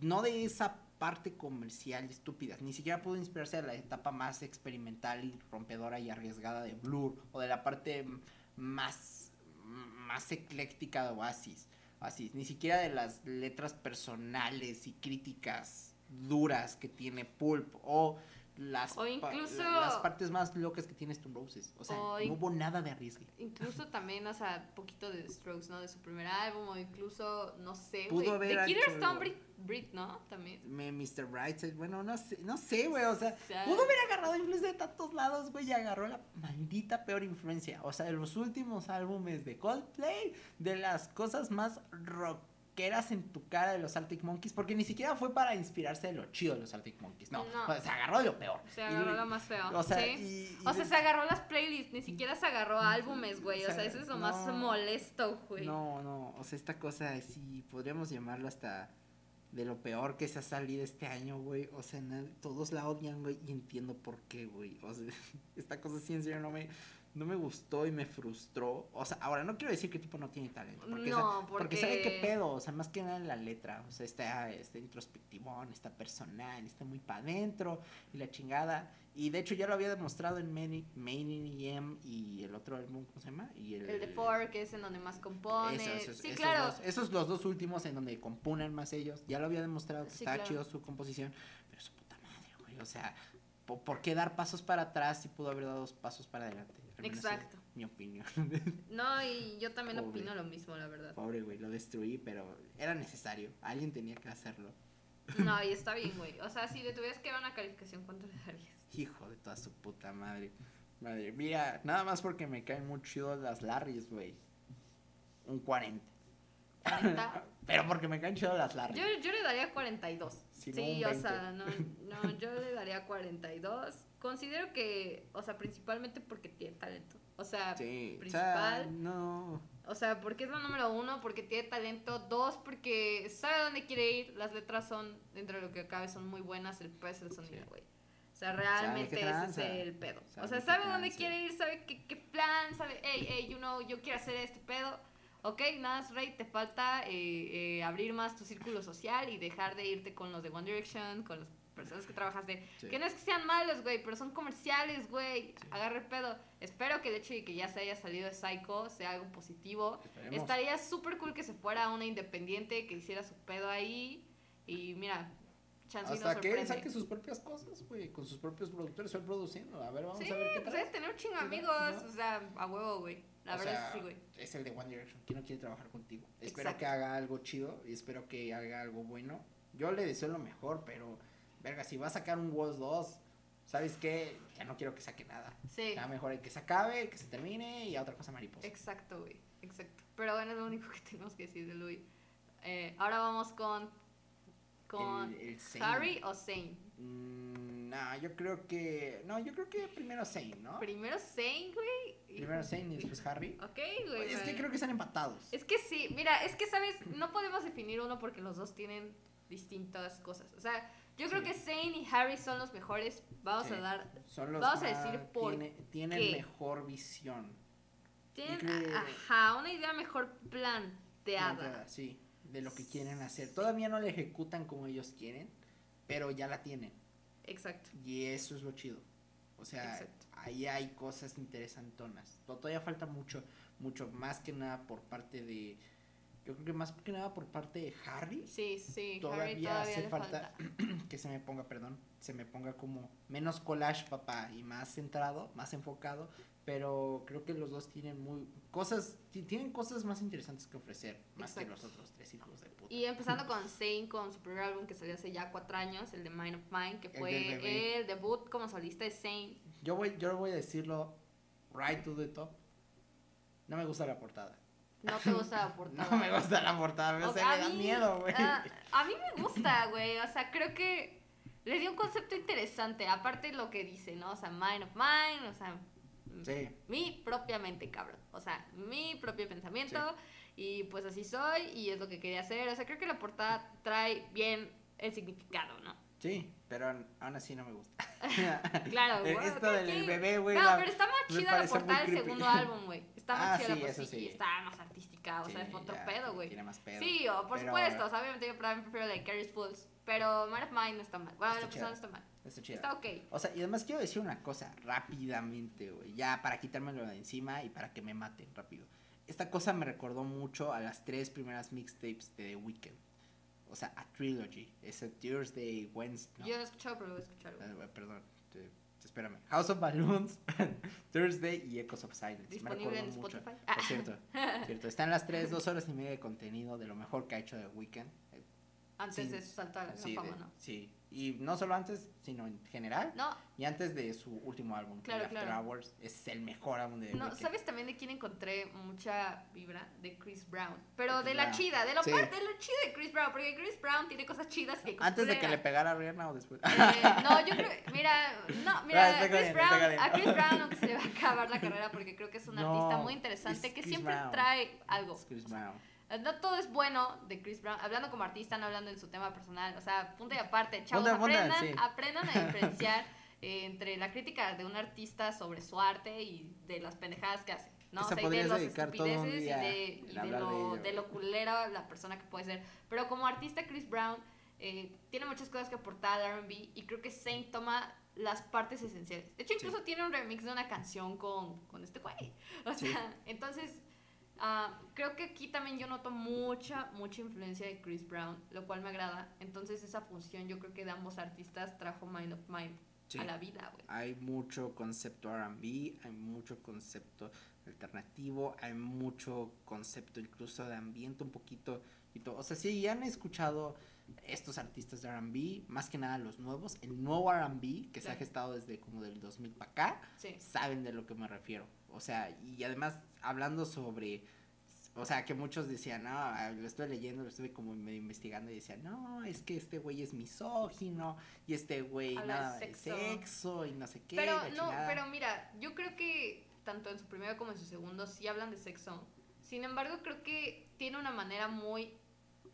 no de esa parte comercial estúpida. Ni siquiera pudo inspirarse de la etapa más experimental y rompedora y arriesgada de Blur. O de la parte más, más ecléctica de Oasis. Oasis. Ni siquiera de las letras personales y críticas duras que tiene Pulp. O las, o incluso, las partes más locas que tiene Stone Roses. O sea, no hubo nada de arriesgue. Incluso también, o sea, poquito de Strokes, ¿no? De su primer álbum, o incluso, no sé, Pudo güey. De Killer Stone Brit, ¿no? También. Mr. Brightside, bueno, no sé, no sé, güey. O sea, pudo haber agarrado influencia de tantos lados, güey, y agarró la maldita peor influencia. O sea, de los últimos álbumes de Coldplay, de las cosas más rock loqueras en tu cara de los Arctic Monkeys, porque ni siquiera fue para inspirarse de lo chido de los Arctic Monkeys, no, No. se agarró de lo peor. Se Y- agarró lo más feo. O sea, ¿sí? y- y O sea, de- se agarró las playlists, ni siquiera se agarró álbumes, güey. O O sea, eso es lo más molesto, güey. No, no, o sea, esta cosa es, sí, podríamos llamarlo hasta de lo peor que se ha salido este año, güey. O sea, todos la odian, güey, y entiendo por qué, güey. O sea, esta cosa sí en serio no me, no me gustó y me frustró. O sea, ahora no quiero decir que tipo no tiene talento, porque, No, sa- porque sabe qué pedo, o sea, más que nada en la letra. O sea, está, está introspectivón, está personal, está muy para adentro y la chingada. Y de hecho ya lo había demostrado en Main, Main EM y el otro álbum, ¿cómo se llama? Y El de Four, que es en donde más compone. sí, esos claro. dos- esos los dos últimos en donde componen más ellos. Ya lo había demostrado que Sí, estaba claro. chido su composición. Pero su puta madre, güey. O sea, ¿por, por qué dar pasos para atrás si pudo haber dado dos pasos para adelante? Al menos es Exacto. Mi opinión. No, y yo también Pobre. opino lo mismo, la verdad. Pobre, güey. Lo destruí, pero era necesario. Alguien tenía que hacerlo. No, y está bien, güey. O sea, si le tuvieras que dar una calificación, ¿cuánto le darías? Hijo de toda su puta madre. Madre mía, nada más porque me caen muy chidos las Larrys, güey. Un 40. ¿40? Pero porque me caen chidos las Larrys. Yo, yo le daría 42. Si no, sí, o 20. sea, no, no, yo le daría 42. Considero que, o sea, principalmente porque tiene talento. O sea, Sí, o principal. sea, no. O sea, porque es la número uno, porque tiene talento. Dos, porque sabe dónde quiere ir. Las letras son, dentro de lo que cabe, son muy buenas. El peso el sonido, Sí. güey. O sea, realmente ese es el pedo. Sabe o sea, sabe dónde quiere ir, sabe qué, qué plan, sabe, hey, hey, you know, yo quiero hacer este pedo. Ok, nada, Rey, te falta eh, eh, abrir más tu círculo social y dejar de irte con los de One Direction, con las personas que trabajaste. Sí. Que no es que sean malos, güey, pero son comerciales, güey. Agarre el pedo. Espero que el hecho de que ya se haya salido de Psycho sea algo positivo. Esperemos. Estaría súper cool que se fuera a una independiente, que hiciera su pedo ahí. Y mira, nos Hasta que saque sus propias cosas, güey, con sus propios productores, él produciendo. A ver, vamos Sí, a ver qué pues es tener un chingo amigos, ¿no? o sea, a huevo, güey. La O verdad sea, es que sí, güey. Es el de One Direction. ¿Quién no quiere trabajar contigo? Espero que haga algo chido y espero que haga algo bueno. Yo le deseo lo mejor, pero, verga, si va a sacar un Wars 2, ¿sabes qué? Ya no quiero que saque nada. Sí, Ya mejor hay que se acabe, que se termine y a otra cosa mariposa. exacto, güey. Exacto. Pero bueno, es lo único que tenemos que decir de Louis. Eh, ahora vamos con. Con. El- el. Harry o Zane. Mm, nah, yo creo que. No, yo creo que primero Zane, ¿no? Primero Zane, güey. Primero Zane y después Harry. Ok, güey. Es que creo que están empatados. Es que sí, mira, es que sabes, no podemos definir uno porque los dos tienen distintas cosas. O sea, yo creo que Zane y Harry son los mejores. Vamos Sí. a dar. Son los Vamos a decir por tiene- tienen qué. mejor visión. Tienen, ajá, una idea mejor planteada. Planteada, Sí, de lo que quieren hacer. Todavía no la ejecutan como ellos quieren, pero ya la tienen. Exacto. Y eso es lo chido. O sea, Exacto. ahí hay cosas interesantonas. To- Todavía falta mucho, mucho más que nada por parte de. Yo creo que más que nada por parte de Harry. Sí, sí, Harry Todavía todavía hace falta, falta. que se me ponga, perdón, se me ponga como menos collage, papá, y más centrado, más enfocado. Pero creo que los dos tienen muy cosas, ti- tienen cosas más interesantes que ofrecer, más que Exacto. los otros tres hijos de puta. Y empezando con Zane, con su primer álbum que salió hace ya cuatro años, el de Mind of Mine, que El fue bebé. el debut como solista de Zane. Yo voy, yo voy a decirlo right to the top. No me gusta la portada. No te gusta la portada. No me gusta la portada, o O- sea, a me da mí- miedo, güey. ah, a mí me gusta, güey. O sea, creo que le dio un concepto interesante. Aparte lo que dice, ¿no? O sea, Mind of Mine, o sea, Sí. mi propia mente, cabrón. O sea, mi propio pensamiento. Y pues así soy y es lo que quería hacer. O sea, creo que la portada trae bien el significado, ¿no? Sí, pero aún así no me gusta. Claro, güey. Esto cada del quien- bebé, güey. No, la- pero está más chida la portada del segundo álbum, güey. Está más Ah, chida sí, la portada sí. está más artística. O sea, Sí, es otro ya, pedo, güey. Tiene más pedo. Sí, o por Pero- supuesto. O sea, obviamente yo prefiero la de Carrie's Fools. Pero Mind of Mine no está mal. Bueno, Está la chida. persona no está mal. Está chido. Está ok. O sea, y además quiero decir una cosa rápidamente, güey. Ya para quitármelo de encima y para que me maten rápido. Esta cosa me recordó mucho a las tres primeras mixtapes de The Weeknd. O sea, a Trilogy. Es a Thursday, Wednesday. Yo no he escuchado, pero lo voy a escuchar. Ah, güey, perdón, te- espérame. House of Balloons, Thursday y Echoes of Silence. Me Disponible en recordó mucho. Spotify. Por cierto, cierto. Están las tres, dos horas y media de contenido de lo mejor que ha hecho The Weeknd. Eh, Antes Sí. de a la Sí, fama, de- ¿no? sí. Y no solo antes, sino en general. No, Y antes de su último álbum, Claro, After claro. Hours, es el mejor álbum de no. ¿sabes también de quién encontré mucha vibra? De Chris Brown. Pero De la Brown. chida, de lo, Sí. parte, de lo chido de Chris Brown, porque Chris Brown tiene cosas chidas que Antes de que le pegara a Rihanna o después. Eh, no, yo creo, mira, no, mira, está Chris bien, Brown, a Chris Brown aunque se le va a acabar la carrera porque creo que es un No, artista muy interesante es que Chris siempre Brown. trae algo. Es Chris Brown. No todo es bueno de Chris Brown, hablando como artista, no hablando en su tema personal, o sea, punto y aparte, chavos, aparte, aprendan, sí. aprendan a diferenciar eh, entre la crítica de un artista sobre su arte y de las pendejadas que hace. ¿no? Esa O sea, y de un estupideces y de, y de de lo, ello. de lo culera la persona que puede ser. Pero como artista, Chris Brown eh, tiene muchas cosas que aportar al RB y creo que Saint toma las partes esenciales. De hecho, Sí. incluso tiene un remix de una canción con, con este güey. O Sí. sea, entonces ah, creo que aquí también yo noto mucha, mucha influencia de Chris Brown, lo cual me agrada. Entonces esa función yo creo que de ambos artistas trajo Mind of Mind Sí. a la vida, güey. Hay mucho concepto RB, hay mucho concepto alternativo, hay mucho concepto incluso de ambiente un poquito O sea, si ya han escuchado estos artistas de RB, más que nada los nuevos, el nuevo RB que se ha gestado desde como del 2000 para acá, Sí. saben de lo que me refiero. O sea, y además hablando sobre, o sea, que muchos decían, no, ah, lo estoy leyendo, lo estuve como medio investigando y decían, no, es que este güey es misógino y este güey nada de sexo. sexo y no sé qué. Pero no, chingada". pero mira, yo creo que tanto en su primero como en su segundo sí hablan de sexo. Sin embargo, creo que tiene una manera muy,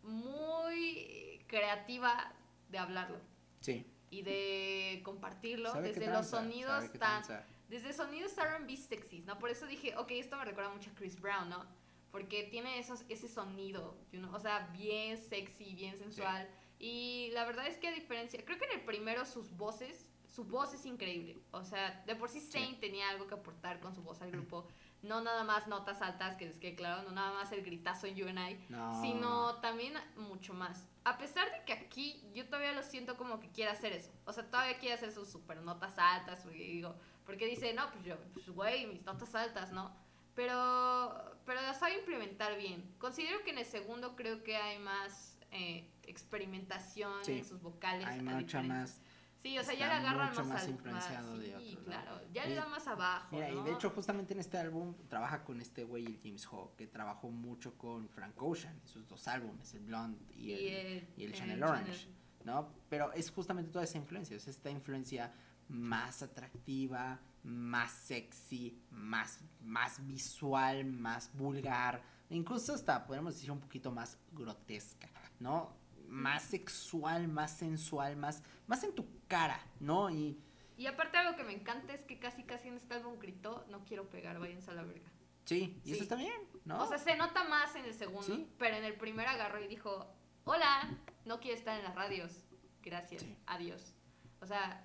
muy creativa de hablarlo Sí. y de compartirlo Sabe desde los sonidos tan desde sonidos R&B sexys, ¿no? Por eso dije, ok, esto me recuerda mucho a Chris Brown, ¿no? Porque tiene esos, ese sonido, you know, o sea, bien sexy, bien sensual. Y la verdad es que a diferencia, creo que en el primero sus voces, su voz es increíble. O sea, de por sí Saint tenía algo que aportar con su voz al grupo. No nada más notas altas, que les quede claro, no nada más el gritazo en You and I, No. sino también mucho más. A pesar de que aquí yo todavía lo siento como que quiere hacer eso. O sea, todavía quiere hacer sus super notas altas, porque digo, porque dice, no, pues yo, pues güey, mis notas altas, ¿no? Pero, pero las sabe implementar bien. Considero que en el segundo creo que hay más eh, experimentación Sí. en sus vocales. Hay mucha más. Sí, o sea, ya le agarran mucho más, más influenciado más- de sí, claro. Ya le da más abajo, Mira, y de hecho justamente en este álbum trabaja con este güey, el James Hawk, que trabajó mucho con Frank Ocean en sus dos álbumes, el Blonde y, el, el, y el el Channel Orange, ¿no? Pero es justamente toda esa influencia, es esta influencia más atractiva, más sexy, más, más visual, más vulgar, incluso hasta podemos decir un poquito más grotesca, ¿no? Más sexual, más sensual, más, más en tu cara, ¿no? Y Y aparte algo que me encanta es que casi casi en este álbum gritó, no quiero pegar, váyanse a la verga. sí, y Sí. eso está bien, ¿no? O sea, se nota más en el segundo, Sí. pero en el primero agarró y dijo, hola, no quiero estar en las radios, gracias, Sí. adiós. O sea,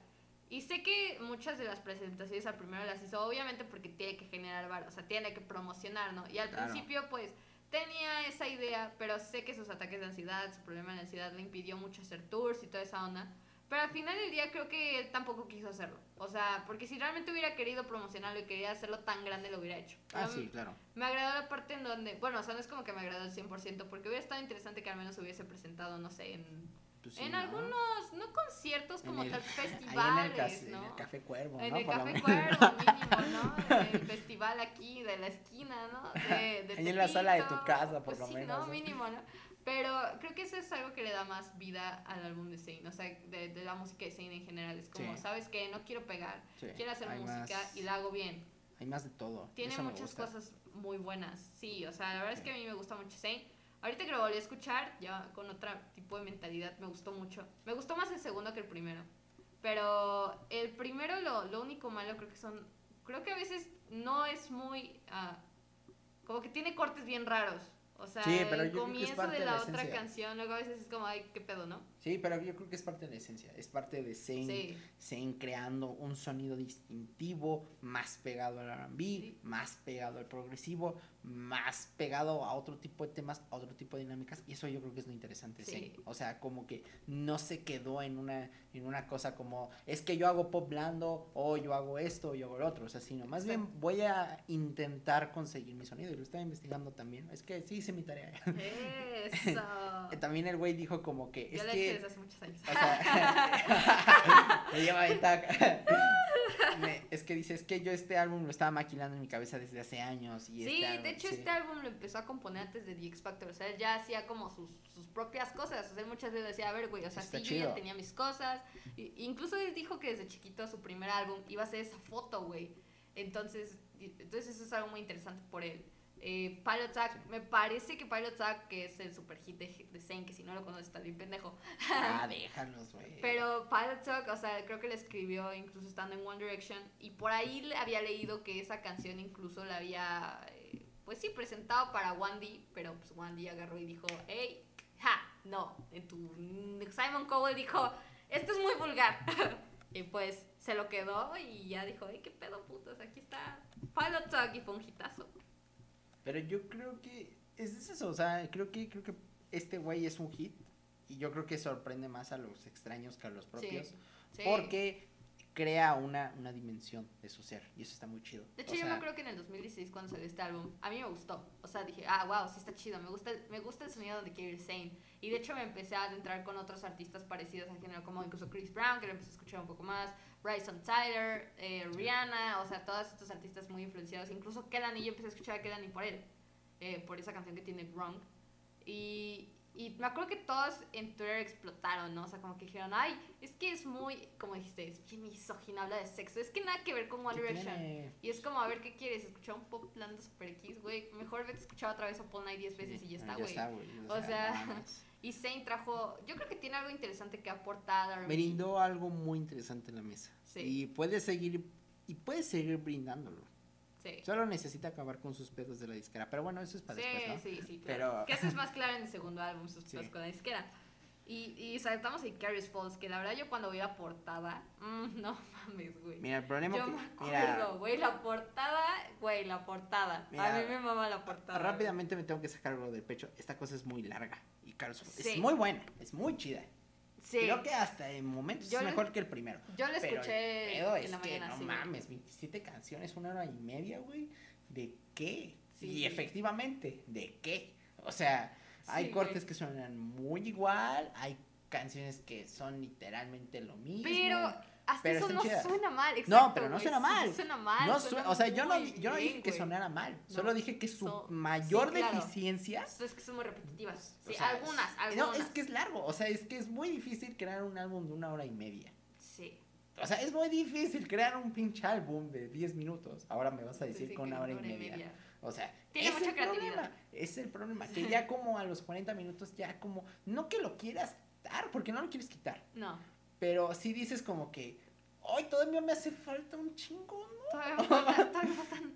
y sé que muchas de las presentaciones al primero las hizo, obviamente porque tiene que generar bar, o sea, tiene que promocionar, ¿no? Y al Claro. principio, pues, tenía esa idea, pero sé que sus ataques de ansiedad, su problema de ansiedad le impidió mucho hacer tours y toda esa onda. Pero al final del día creo que él tampoco quiso hacerlo. O sea, porque si realmente hubiera querido promocionarlo y quería hacerlo tan grande, lo hubiera hecho. Ah, sí, claro. me agradó la parte en donde, bueno, o sea, no es como que me agradó al 100%, porque hubiera estado interesante que al menos hubiese presentado, no sé, en, Pues sí, en ¿no? algunos, no conciertos como el- tal, ahí en el, festivales, cas- en ¿no? el Café Cuervo, En ¿no? el Por Café. Cuervo, mínimo, ¿no? En el festival aquí de la esquina, ¿no? De, de Ahí en la sala de tu casa, por Pues lo sí, menos, ¿no? ¿no? Mínimo, ¿no? Pero creo que eso es algo que le da más vida al álbum de Zayn, o sea, de, de la música de Zayn en general. Es como, Sí. ¿sabes qué? No quiero pegar, Sí, quiero hacer hay música más- y la hago bien. Hay más de todo. Tiene eso muchas cosas muy buenas, sí, o sea, la verdad es Sí. que a mí me gusta mucho Zayn. Ahorita que lo volví a escuchar, ya con otro tipo de mentalidad, me gustó mucho. Me gustó más el segundo que el primero. Pero el primero, lo, lo único malo creo que son... Creo que a veces no es muy... ah, como que tiene cortes bien raros. O sea, Sí, pero el comienzo de de la otra canción, luego a veces es como, ay, qué pedo, ¿no? Sí, pero yo creo que es parte de la esencia. Es parte de Zayn, Sí. Creando un sonido distintivo, más pegado al RB, Sí. más pegado al progresivo, más pegado a otro tipo de temas, a otro tipo de dinámicas, y eso yo creo que es lo interesante, Sí. sí. O sea, como que no se quedó en una, en una cosa como, es que yo hago pop blando, o yo hago esto, o yo hago lo otro, o sea, sino más bien voy a intentar conseguir mi sonido, y lo estaba investigando también, es que sí hice mi tarea. Eso. También el güey dijo como que, es Yo lo he hecho desde hace muchos años. O sea, me lleva ventaja. Me- es que dice, es que yo este álbum lo estaba maquilando en mi cabeza desde hace años. Y Sí, este álbum, de hecho sí. este álbum lo empezó a componer antes de The X Factor, o sea, él ya hacía como sus, sus propias cosas, o sea, él muchas veces decía, a ver, güey, o sea, Está sí, yo ya tenía mis cosas, y- incluso él dijo que desde chiquito su primer álbum iba a ser esa foto, güey, entonces, entonces eso es algo muy interesante por él. Eh, Pilot Zack, me parece que Pilot Zack, que es el super hit de, de que si no lo conoces está bien pendejo, Ah, déjalos, güey. pero Pilot Talk, o sea, creo que le escribió incluso estando en One Direction. Y por ahí le había leído que esa canción incluso la había, eh, pues sí, presentado para Wandy. Pero pues Wandy agarró y dijo, hey, ja, no. En tu, Simon Cowell dijo, esto es muy vulgar. y pues se lo quedó y ya dijo, hey, qué pedo putos, aquí está Pilot Talk y fue un hitazo. Pero yo creo que es eso, o sea, creo que, creo que este güey es un hit. Y yo creo que sorprende más a los extraños que a los propios. Sí. Porque crea una, una dimensión de su ser. Y eso está muy chido. De hecho, O yo sea, me acuerdo que en el 2016 cuando salió este álbum, a mí me gustó. O sea, dije, ah, wow, sí está chido, me gusta, me gusta el sonido de Kairi Sane. Y de hecho me empecé a adentrar con otros artistas parecidos al género, como incluso Chris Brown, que lo empecé a escuchar un poco más, Bryson Tyler, eh, Rihanna, o sea, todos estos artistas muy influenciados. Incluso Kelani, yo empecé a escuchar a Kelani por él, eh, por esa canción que tiene Wrong. Y, y me acuerdo que todos en Twitter explotaron, ¿no? O sea, como que dijeron, ay, es que es muy, como dijiste, es bien misógino, habla de sexo. Es que nada que ver con One ¿qué Direction. Y es como, a ver, ¿qué quieres? ¿Escuchar un pop blando super X, güey? Mejor vete a escuchar otra vez a Paul Night 10 veces y ya está, güey. está, güey. O sea, no mames. Y Zayn trajo, yo creo que tiene algo interesante que aportar brindó algo muy interesante en la mesa. Sí. Y puede seguir y puede seguir brindándolo. Sí. Solo necesita acabar con sus pedos de la disquera. Pero bueno, eso es para Sí, después, ¿no? sí, sí, claro. Pero- Que eso es más claro en el segundo álbum, sus cosas con la disquera. Y, y saltamos a Carrie's Falls, que la verdad yo cuando vi la portada, mm, no mames, güey. Mira, el problema Yo que me acuerdo, güey, la portada, güey, la portada. a Mira, mí me mama la portada. güey. rápidamente me tengo que sacar algo del pecho. Esta cosa es muy larga y Carlos Sí. es muy buena, es muy chida. Sí. Creo que hasta en momentos Yo es mejor que el primero. Yo la Pero escuché el pedo en es la que mañana, no sí, güey. mames, 27 canciones, una hora y media, güey. ¿De qué? Sí. Y efectivamente, ¿de qué? O sea, hay Sí, cortes güey. que suenan muy igual, hay canciones que son literalmente lo mismo. Pero hasta Pero eso no chidas. suena mal, No, exacto, pero no suena sí, mal. No suena mal. No suena su- o sea, yo no, yo no dije bien, que sonara mal, No. solo dije que su So- mayor sí, claro. deficiencia Es que son muy repetitivas. Sí, o sea, algunas, algunas. No, es que es largo, o sea, es que es muy difícil crear un álbum de una hora y media. Sí. O sea, es muy difícil crear un pinche álbum de 10 minutos. Ahora me vas a decir Sí, con una hora y media. O sea, Tiene es mucha el creatividad. problema. Es el problema. Que ya como a los 40 minutos, ya como. No que lo quieras dar, porque no lo quieres quitar. No. Pero sí dices como que. Hoy todavía me hace falta un chingo, ¿no? Todavía faltan, todavía faltan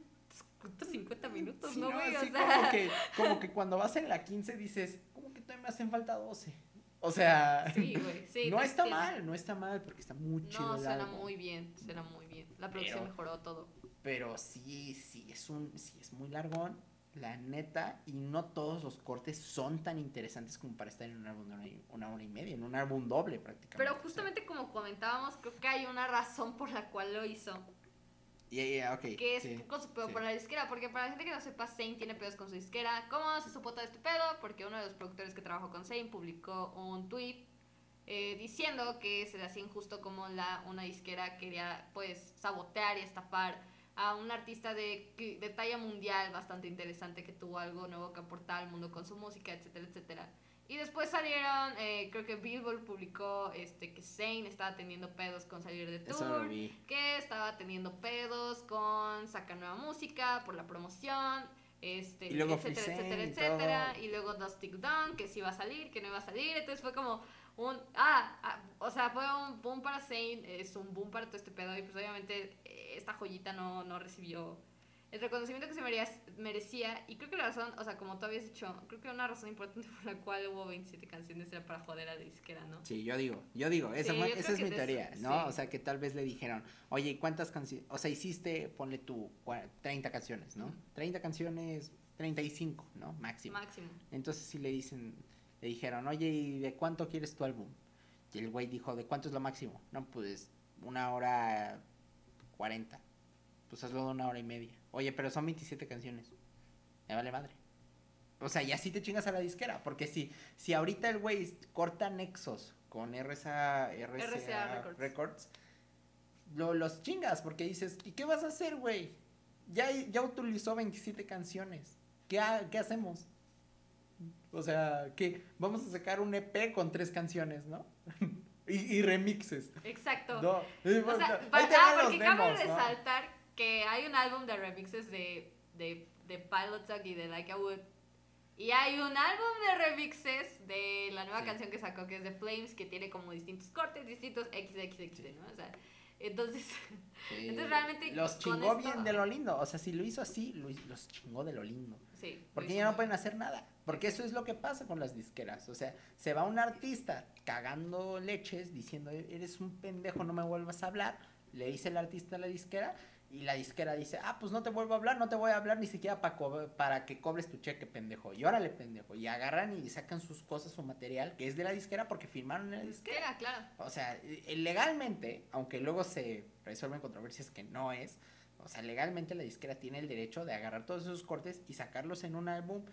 50 minutos, Sí, ¿no, ¿no? güey? Así O sea. como, que, como que cuando vas en la 15 dices, como que todavía me hacen falta 12. O sea, Sí, güey. Sí, no está mal, no está mal, porque está muy chido. No, suena muy bien, suena muy bien. La producción Pero- mejoró todo. Pero sí, sí, es un, sí, es muy largón, la neta, y no todos los cortes son tan interesantes como para estar en un álbum de una, una hora y media, en un álbum doble prácticamente. Pero o sea. justamente como comentábamos, creo que hay una razón por la cual lo hizo. Ya, ya, ok. que es sí, con su pedo sí. por la disquera, porque para la gente que no sepa, Zayn tiene pedos con su disquera. ¿Cómo se supo todo este pedo? Porque uno de los productores que trabajó con Zayn publicó un tweet eh, diciendo que se le hacía injusto como la, una disquera quería pues sabotear y estafar a un artista de, de talla mundial bastante interesante que tuvo algo nuevo que aportar al mundo con su música, etcétera, etcétera. Y después salieron, eh, creo que Billboard publicó este, que Zayn estaba teniendo pedos con salir de tour que estaba teniendo pedos con sacar nueva música por la promoción, este, Y luego etcétera, etcétera, etcétera, y luego Dust Stick Down, que si iba a salir, que no iba a salir, entonces fue como un, ah, ah, o sea, fue un boom para Zayn, es un boom para todo este pedo, y pues obviamente eh, esta joyita no, no recibió el reconocimiento que se merecía, merecía, y creo que la razón, o sea, como tú habías dicho, creo que una razón importante por la cual hubo 27 canciones era para joder a la disquera, ¿no? Sí, yo digo, yo digo, esa, Sí, fue- yo esa es mi teoría, eso, ¿no? sí. O sea, que tal vez le dijeron, oye, ¿cuántas canciones? O sea, hiciste, ponle tú, cua- 30 canciones, ¿no? Ujú. 30 canciones, 35, ¿no? Máximo. Máximo. Entonces sí le dicen, le dijeron, oye, ¿y de cuánto quieres tu álbum? Y el güey dijo, ¿de cuánto es lo máximo? No, pues una hora 40. Pues hazlo de una hora y media. Oye, pero son 27 canciones. Me vale madre. O sea, y así te chingas a la disquera. Porque si, si ahorita el güey corta nexos con RSA, RCA Records. Records, lo- los chingas. Porque dices, ¿y qué vas a hacer, güey? Ya, ya utilizó 27 canciones. ¿Qué, ha- ¿Qué hacemos? O sea, que vamos a sacar un EP con tres canciones, ¿no? y, y remixes. Exacto. No, O sea, ahí pa- te ah, porque cabe demos, ¿no? resaltar que hay un álbum de remixes de, de, de Pilot Talk y de Like I Would. Y hay un álbum de remixes de la nueva Sí. canción que sacó, que es de Flames, que tiene como distintos cortes, distintos XXX, ¿no? O sea, entonces, Sí. entonces realmente Los chingó esto- bien de lo lindo. O sea, si lo hizo así, lo los chingó de lo lindo. sí. Porque ya no pueden hacer nada. Porque eso es lo que pasa con las disqueras. O sea, se va un artista cagando leches diciendo, eres un pendejo, no me vuelvas a hablar. Le dice el artista a la disquera. Y la disquera dice, ah, pues no te vuelvo a hablar, no te voy a hablar ni siquiera para, para que cobres tu cheque, pendejo. Y órale, pendejo. Y agarran y sacan sus cosas, su material, que es de la disquera porque firmaron en la disquera. Disquera, claro. O sea, eh, legalmente, aunque luego se resuelven controversias que no es, o sea, legalmente la disquera tiene el derecho de agarrar todos esos cortes y sacarlos en un álbum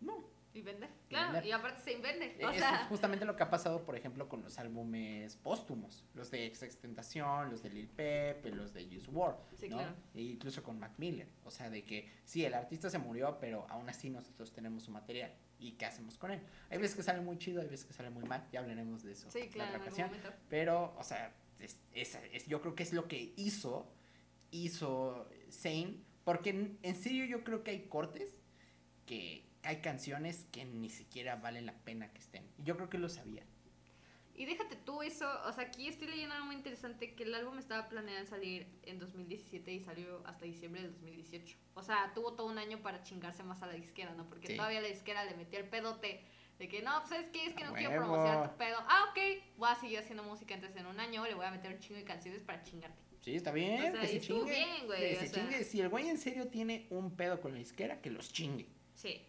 no. Y vender. Y Claro, vender. y aparte se invende. E- O sea, es justamente lo que ha pasado, por ejemplo, con los álbumes póstumos, los de Extentación, los de Lil Peep, los de Use War, Sí, ¿no? claro. E incluso con Mac Miller, o sea, de que sí, el artista se murió, pero aún así nosotros tenemos su material. ¿Y qué hacemos con él? Hay veces que sale muy chido, hay veces que sale muy mal, ya hablaremos de eso sí, claro, en ocasión. Pero, o sea, es, es- es- yo creo que es lo que hizo, hizo Zane. Porque en, en serio yo creo que hay cortes, que hay canciones que ni siquiera valen la pena que estén. Y yo creo que lo sabía. Y déjate tú eso, o sea, aquí estoy leyendo algo muy interesante, que el álbum estaba planeado en salir en 2017 y salió hasta diciembre del 2018. O sea, tuvo todo un año para chingarse más a la disquera, ¿no? Porque Sí. todavía la disquera le metió el pedote de que, no, pues, ¿sabes qué? Es que no quiero huevo. promocionar tu pedo. Ah, ok, voy a seguir haciendo música entonces en un año, le voy a meter un chingo de canciones para chingarte. Sí, está bien, O sea, que se chingue. bien, güey, que se sea. chingue. Si el güey en serio tiene un pedo con la disquera, que los chingue. Sí,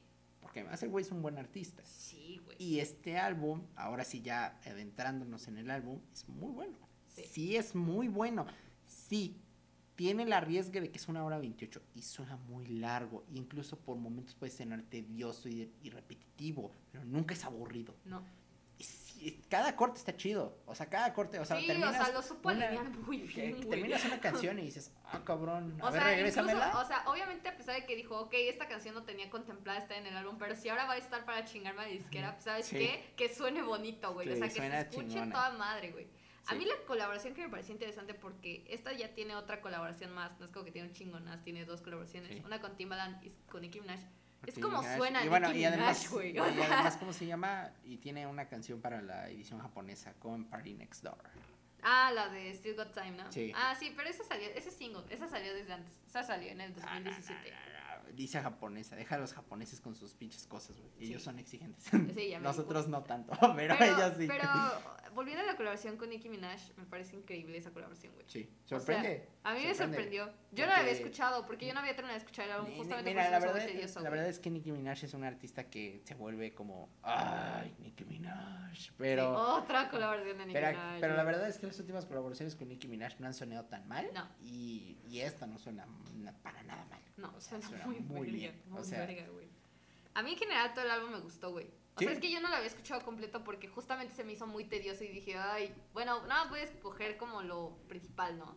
Porque además el güey es un buen artista. sí, güey. Y este álbum, ahora sí ya adentrándonos en el álbum, es muy bueno. Sí. Sí, es muy bueno. Sí, tiene el arriesgue de que es una hora 28 y suena muy largo. Incluso por momentos puede sonar tedioso y, y repetitivo, pero nunca es aburrido. No. Cada corte está chido. O sea, cada corte, o sea, sí, terminas, o sea, lo supo una- muy bien, que terminas una canción y dices, ah, cabrón, a O ver, sea, incluso, o sea, obviamente a pesar de que dijo, ok, esta canción no tenía contemplada estar en el álbum, pero si ahora va a estar para chingarme a la disquera, pues, ¿sabes Sí. qué? Que suene bonito, güey. o sea, que se escuche chingona. toda madre, güey. A mí la colaboración que me pareció interesante porque esta ya tiene otra colaboración más, no es como que tiene un chingo más, tiene dos colaboraciones, una con Timbaland y con Nicki Minaj. Es Nicki como Minaj. suena y bueno, Nicki y además, Minaj, y además, ¿cómo se llama? Y tiene una canción para la edición japonesa, con Party Next Door. Ah, la de Still Got Time, ¿no? Sí. Ah, sí, pero esa salió, ese single, esa salió desde antes, esa salió en el Ah, no, no, 2017. no, no, Dice japonesa, deja a los japoneses con sus pinches cosas, güey. Ellos Sí. son exigentes. Sí, ya me Nosotros no tanto, pero, Pero, ellos sí. pero volviendo a la colaboración con Nicki Minaj, me parece increíble esa colaboración, güey. Sí, O sea, sorprende. A mí me sorprende. sorprendió. Yo no la había Porque- escuchado porque yo no había terminado de escuchar el álbum justamente Mira, por la verdad, tedioso. la verdad es que Nicki Minaj es un artista que se vuelve como, ay, Nicki Minaj. Pero, Sí, otra colaboración de Nicki pero, Minaj. pero la verdad es que las últimas colaboraciones con Nicki Minaj no han sonado tan mal. No. Y, y esta no suena na- para nada mal. No, O sea, suena, muy, muy bien. O Muy sea, verga, güey. A mí en general todo el álbum me gustó, güey. O Sí. sea, es que yo no lo había escuchado completo porque justamente se me hizo muy tedioso y dije, ay, bueno, nada más voy a escoger como lo principal, ¿no?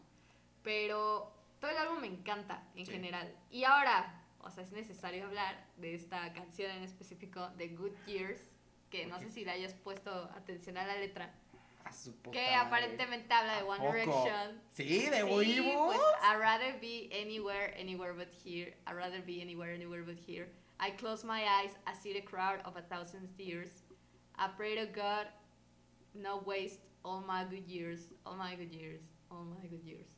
Pero todo el álbum me encanta en Sí. general. Y ahora, o sea, es necesario hablar de esta canción en específico, de Good Years, que no sé si le hayas puesto atención a la letra, a su puta que aparentemente habla de ¿A One? Direction. Sí, de Sí, pues, I'd rather be anywhere, anywhere but here. I'd rather be anywhere, anywhere but here. I close my eyes, I see the crowd of a thousand tears. I pray to God, not waste all my good years, all my good years, all my good years.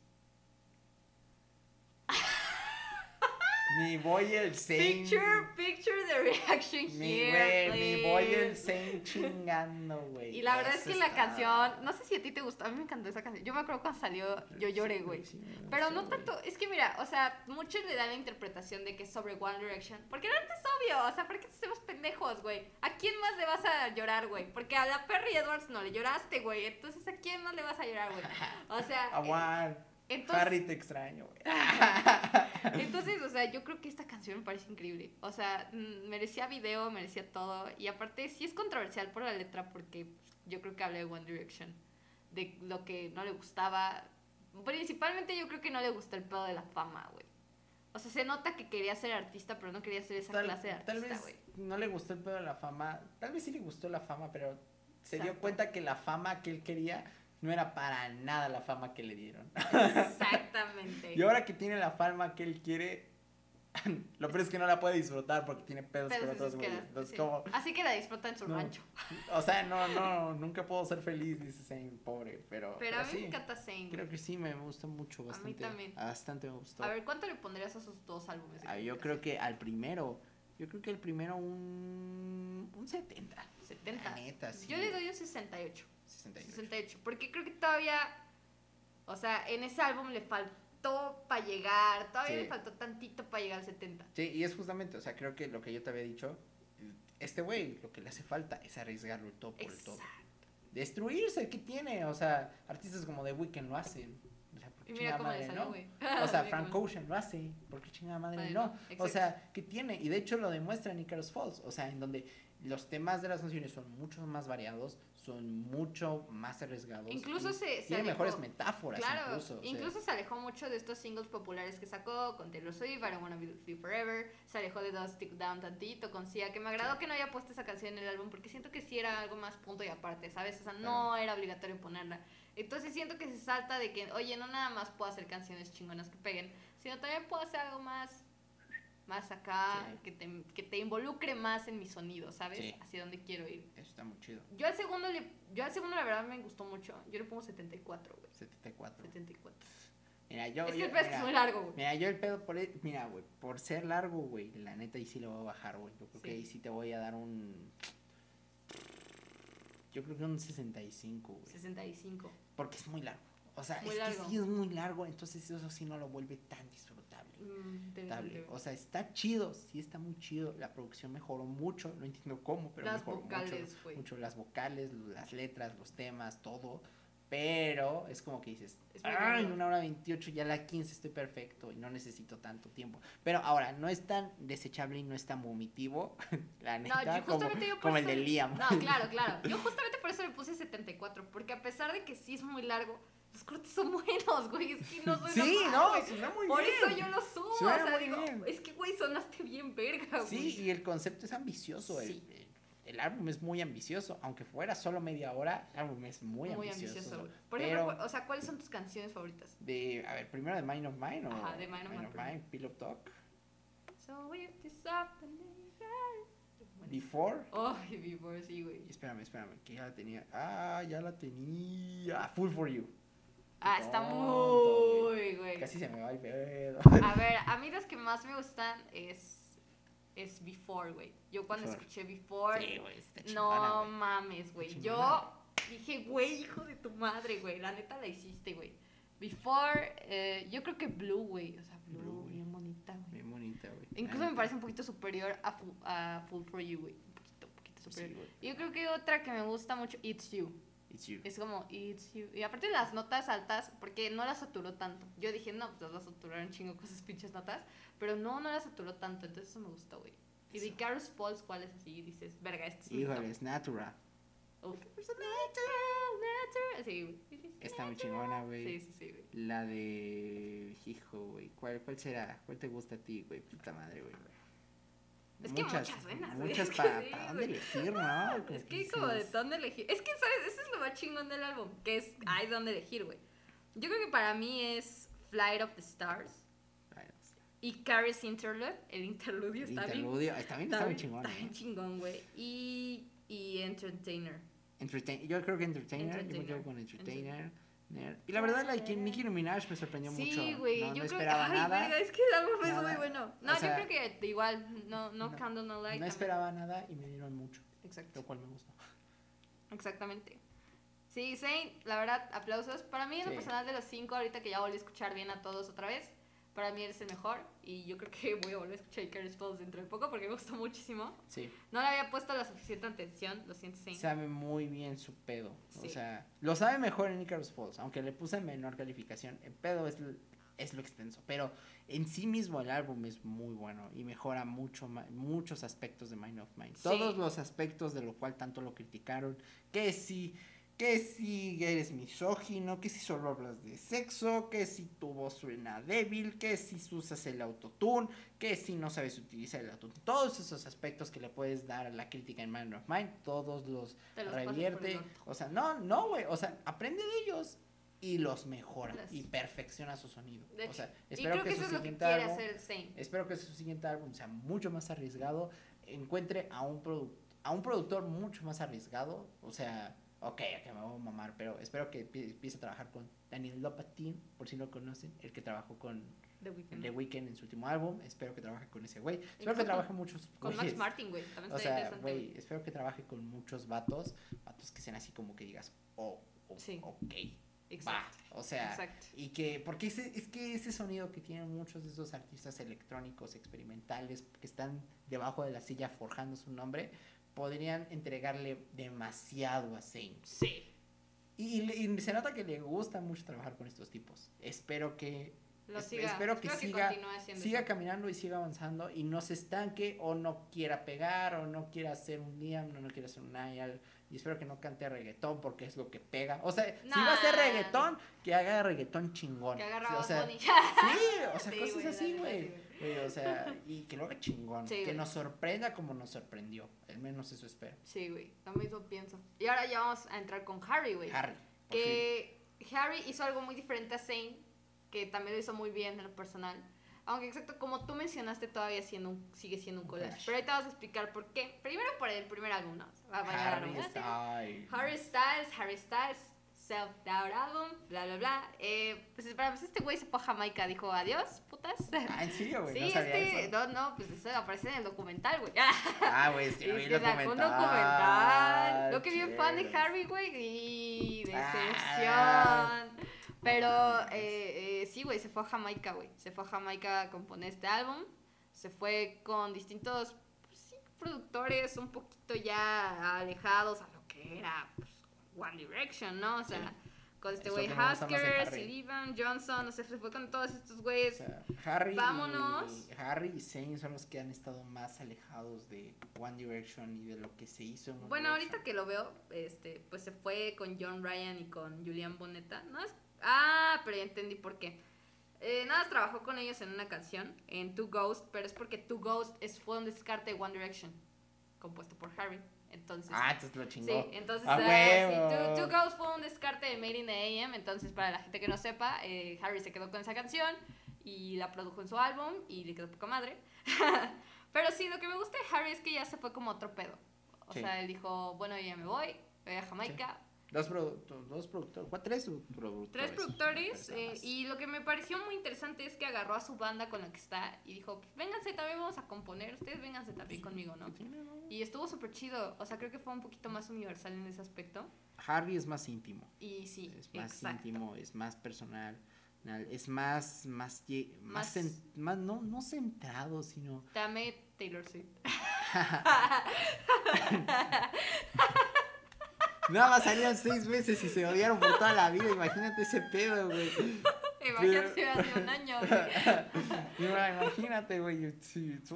Mi boy el Zane. Picture, picture the reaction Mi here, mi boy el. Zane chingando, güey. Y la verdad es que la canción, no sé si a ti te gustó, a mí me encantó esa canción. Yo me acuerdo cuando salió, yo lloré, güey. Sí, Pero no tanto, es que mira, o sea, muchos le dan la interpretación de que es sobre One Direction. Porque no es obvio, o sea, ¿por qué te hacemos pendejos, güey? ¿A quién más le vas a llorar, güey? Porque a la Perry Edwards no le lloraste, güey. Entonces, ¿a quién más le vas a llorar, güey? O sea, Ah, eh, entonces, Harry te extraño, güey. entonces, o sea, yo creo que esta canción me parece increíble. O sea, mm, merecía video, merecía todo. Y aparte, sí es controversial por la letra porque yo creo que habla de One Direction. De lo que no le gustaba. Principalmente yo creo que no le gusta el pedo de la fama, güey. O sea, se nota que quería ser artista, pero no quería ser esa Tal, clase de tal artista, vez güey. no le gustó el pedo de la fama. Tal vez sí le gustó la fama, pero se dio cuenta que la fama que él quería no era para nada la fama que le dieron. Exactamente. Y ahora que tiene la fama que él quiere, lo peor es que no la puede disfrutar porque tiene pedos Pero con otros güeyes. Sí. Así que la disfruta en su No. rancho. o sea, no, no, nunca puedo ser feliz, dice Zane, pobre, pero, Pero a mí sí, me encanta Zayn. Creo que sí, me gusta mucho, mí bastante. también. Bastante me gustó. A ver, ¿cuánto le pondrías a esos dos álbumes? Ah, yo creo que al primero, yo creo que el primero un, un 70. 70. La neta, sí. Yo le doy un 68. 68. 68. Porque creo que todavía. O sea, en ese álbum le faltó para llegar. Todavía Sí. le faltó tantito para llegar al 70. Sí, y es justamente, o sea, creo que lo que yo te había dicho, este güey, lo que le hace falta es arriesgarlo el todo por el todo. Exacto. Destruirse, ¿qué tiene? O sea, artistas como The Weeknd lo hacen. O sea, ¿por qué Y mira cómo le madre salió, no? O sea, Frank Ocean lo hace, ¿por qué chingada madre Madre, no? no, O exacto. sea, ¿qué tiene? Y de hecho lo demuestra en Icarus Falls, o sea, en donde los temas de las canciones son mucho más variados, son mucho más arriesgados. Incluso se- se Tienen mejores metáforas Claro, incluso. o sea, incluso se alejó mucho de estos singles populares que sacó con Taylor Swift, I Don't Wanna Be With You Forever, se alejó de Don't Stick Down tantito con Sia, que me agradó que no haya puesto esa canción en el álbum porque siento que sí era algo más punto y aparte, ¿sabes? O sea, no era obligatorio ponerla. Entonces siento que se salta de que, oye, no nada más puedo hacer canciones chingonas que peguen, sino también puedo hacer algo más más acá, Sí. que, te, que te involucre más en mi sonido, ¿sabes? Sí. Hacia dónde quiero ir. Eso está muy chido. Yo al segundo, le, yo al segundo la verdad me gustó mucho. Yo le pongo 74, güey. 74. 74. Mira, yo. es que el pedo es muy largo, güey. Mira, yo el pedo por. e- Mira, güey, por ser largo, güey, la neta ahí sí le voy a bajar, güey. Yo creo que ahí sí te voy a dar un. Yo creo que un 65, güey. 65. Porque es muy largo. O sea, Muy es largo. que sí es muy largo, entonces eso sí no lo vuelve tan disfrutable. Mm, te- Disfrutable. te- O sea, está chido, sí está muy chido. La producción mejoró mucho, no entiendo cómo, pero Las mejoró vocales, mucho, mucho. Las vocales, las letras, los temas, todo. Pero es como que dices, largo. una hora 28, ya la 15 estoy perfecto y no necesito tanto tiempo. Pero ahora, no es tan desechable y no es tan vomitivo, la No, neta, yo como, yo como el de Liam. No, claro, claro. Yo justamente por eso le puse 74. Porque a pesar de que sí es muy largo, los cortes son buenos, güey. Es que no suena Sí, mal, no, güey. suena muy Por bien. eso yo lo subo. Suena o sea, muy digo, bien. es que, güey, sonaste bien verga, güey. Sí, y el concepto es ambicioso. el- Sí. El, el álbum es muy ambicioso. Aunque fuera solo media hora, el álbum es muy, Muy ambicioso. ambicioso, güey. Por pero ejemplo, o sea, ¿cuáles son tus canciones favoritas? de, a ver, primero de Mind of Mine o Ajá, de Mind of Mine, Mine, Pillow Talk, So if this Before. Ay, Before, sí, güey. Espérame, espérame, que ya la tenía. Ah, ya la tenía. Full for You. Ah, está tonto, muy, güey. Casi se me va el pedo. A ver, a mí las que más me gustan es es Before, güey. Yo cuando Before. escuché Before, Sí, chingona, no mames, güey. Yo dije, güey, hijo de tu madre, güey. La neta la hiciste, güey. Before, eh, yo creo que Blue, güey. O sea, Blue, bien bonita, güey. Bien bonita, güey. Incluso me parece un poquito superior a, Fu- a Full for You, güey. Un poquito, un poquito Sí, superior. güey. Y yo creo que otra que me gusta mucho, It's You. It's You. Es como It's You. Y aparte las notas altas, porque no las saturó tanto. Yo dije, no, pues las saturaron chingo con esas pinches notas. Pero no, no las saturó tanto. Entonces eso me gusta, güey. Y de. Carlos Pauls, ¿cuál es así? Dices, verga, este es Híjole, es Natura. top. Uf. Natural, natural. Sí, güey. Está muy chingona, güey. Sí, sí, sí, güey. La de. Hijo, güey. ¿Cuál, ¿Cuál será? ¿Cuál te gusta a ti, güey? Puta madre, güey. Es que muchas buenas. Muchas que para dónde elegir, ¿no? Es que como de dónde elegir. Es que, ¿sabes? Eso es lo más chingón del álbum. Que es, hay dónde elegir, güey. Yo creo que para mí es Flight of the Stars. Y Carrie's Interlude. El interludio El está bien. interludio. Está bien, está muy chingón. Está bien ¿eh? chingón, güey. Y, y Entertainer. Entertain- yo creo que Entertainer. Yo me quedo con Entertainer. Y la verdad, like, Nicki Minaj me sorprendió mucho. Sí, güey, no, yo no creo esperaba que, ay, nada. verga, es que el álbum es muy bueno. No, O sea, yo creo que igual, no, no, no, Candle No Light. no esperaba nada y me dieron mucho, Exacto, lo cual me gustó. exactamente. Sí, Zayn, la verdad, aplausos. Para mí, en lo Sí. personal de los cinco, ahorita que ya volví a escuchar bien a todos otra vez, para mí eres el mejor. Y yo creo que voy a volver a escuchar Icarus Falls dentro de poco porque me gustó muchísimo. Sí. No le había puesto la suficiente atención, lo siento, Zayn. Sabe muy bien su pedo. Sí. O sea, lo sabe mejor en Icarus Falls, aunque le puse menor calificación. El pedo es, es lo extenso. Pero en sí mismo el álbum es muy bueno y mejora mucho muchos aspectos de Mind of Mind. Sí. Todos los aspectos de lo cual tanto lo criticaron. Que si, que si eres misógino, que si solo hablas de sexo, que si tu voz suena débil, que si usas el autotune, que si no sabes utilizar el autotune. Todos esos aspectos que le puedes dar a la crítica en Mind of Mind, todos los revierte. O sea, no, no, güey. O sea, aprende de ellos y los mejora Las- y perfecciona su sonido. De o sea, espero que, que su que siguiente álbum, hacer espero que su siguiente álbum sea mucho más arriesgado, encuentre a un produ- a un productor mucho más arriesgado, o sea, ok, ok, me voy a mamar, pero espero que empie- empiece a trabajar con Daniel Lopatin, por si no conocen, el que trabajó con The Weeknd. The Weeknd en su último álbum, espero que trabaje con ese güey, espero Incluso que trabaje muchos Con Max. Martin, güey. También O sea, güey. espero que trabaje con muchos vatos, vatos que sean así como que digas, oh, oh, Sí. ok, Exacto. va, o sea, Exacto. y que, porque ese, es que ese sonido que tienen muchos de esos artistas electrónicos experimentales que están debajo de la silla forjando su nombre, podrían entregarle demasiado a Zayn. Sí. Y, y se nota que le gusta mucho trabajar con estos tipos. Espero que Lo Es- siga. espero que siga- haciendo siga caminando y siga avanzando y no se estanque o no quiera pegar o no quiera hacer un Liam, no, no quiera hacer un Niall. Y espero que no cante reggaetón porque es lo que pega. O sea, si va a hacer reggaetón, que haga reggaetón chingón. Que agarra Sí, a o sea. Sí, o sea, Sí, cosas así, güey. Güey, O sea, y que lo haga chingón. Sí, que güey. nos sorprenda como nos sorprendió. Al menos eso espero. Sí, güey. Lo mismo pienso. Y ahora ya vamos a entrar con Harry, güey. Harry. por fin. Que Harry hizo algo muy diferente a Zayn, que también lo hizo muy bien en lo personal. Aunque exacto, como tú mencionaste, todavía siendo un- sigue siendo un collage. Pero ahorita vas a explicar por qué. Primero por el primer álbum, ¿no? Va a Harry. Styles. Harry Styles, Harry Styles, Self-Doubt Album, bla, bla, bla. Eh, pues para pues este güey se fue a Jamaica, dijo adiós, putas. Ah, ¿en serio, güey? Sí, no sabía este, eso. no, no, pues eso aparece en el documental, güey. Ah, güey, es que no vi el sacó un documental. documental. Lo que bien fan de. Harry, güey, y Ah. decepción. Pero eh, eh, sí, güey, se fue a Jamaica, güey. Se fue a Jamaica a componer este álbum. Se fue con distintos pues, sí, productores un poquito ya alejados a lo que era pues, One Direction, ¿no? O sea, Sí. con este güey que me gusta más de Hasker, Harry. Sullivan, Johnson, o sea, se fue con todos estos O güeyes. sea, Harry, Vámonos. Y, Harry y Zayn son los que han estado más alejados de One Direction y de lo que se hizo en One Bueno, Direction. ahorita que lo veo, este, pues se fue con John Ryan y con Julian Bonetta. No es... Ah, pero ya entendí por qué. Eh, nada, trabajó con ellos en una canción, en Two Ghost, pero es porque Two Ghost es, fue un descarte de One Direction, compuesto por Harry. Entonces, Ah, entonces lo chingó. sí, entonces, ¡A ah, huevo! sí, Two, Two Ghost fue un descarte de Made in the AM. Entonces, para la gente que no sepa, eh, Harry se quedó con esa canción y la produjo en su álbum y le quedó poca madre. pero sí, lo que me gusta de Harry es que ya se fue como otro pedo. O Sí. sea, él dijo, bueno, ya me voy, voy a Jamaica. Dos, produ- dos productores, tres productores. Tres productores eh, y lo que me pareció muy interesante es que agarró a su banda con la que está y dijo, vénganse también vamos a componer, ustedes vénganse también conmigo, ¿no? Y estuvo súper chido, o sea, creo que fue un poquito más universal en ese aspecto. Harry es más íntimo. Y sí, Es más exacto. íntimo, es más personal. Es más, más, más, Más- cen- más no, no centrado, sino amé Taylor Swift. Nada más salieron seis veces y se odiaron por toda la vida. Imagínate ese pedo, güey. Imagínate hace un año. güey. Imagínate, güey.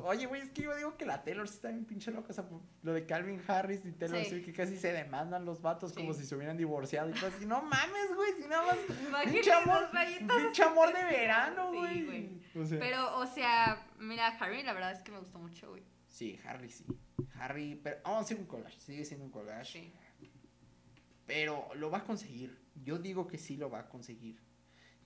Oye, güey, es que yo digo que la Taylor sí está bien pinche loca. O sea, lo de Calvin Harris y Taylor Sí. Que casi se demandan los vatos como si se hubieran divorciado. Y cosas así. No mames, güey, si nada más. Pinche amor, pinche de verano, güey. güey. O sea, Pero, o sea, mira, Harry, la verdad es que me gustó mucho, güey. Sí, Harry sí. Harry, pero vamos a hacer un collage. Sigue siendo un collage. Sí. Pero lo va a conseguir. Yo digo que sí lo va a conseguir.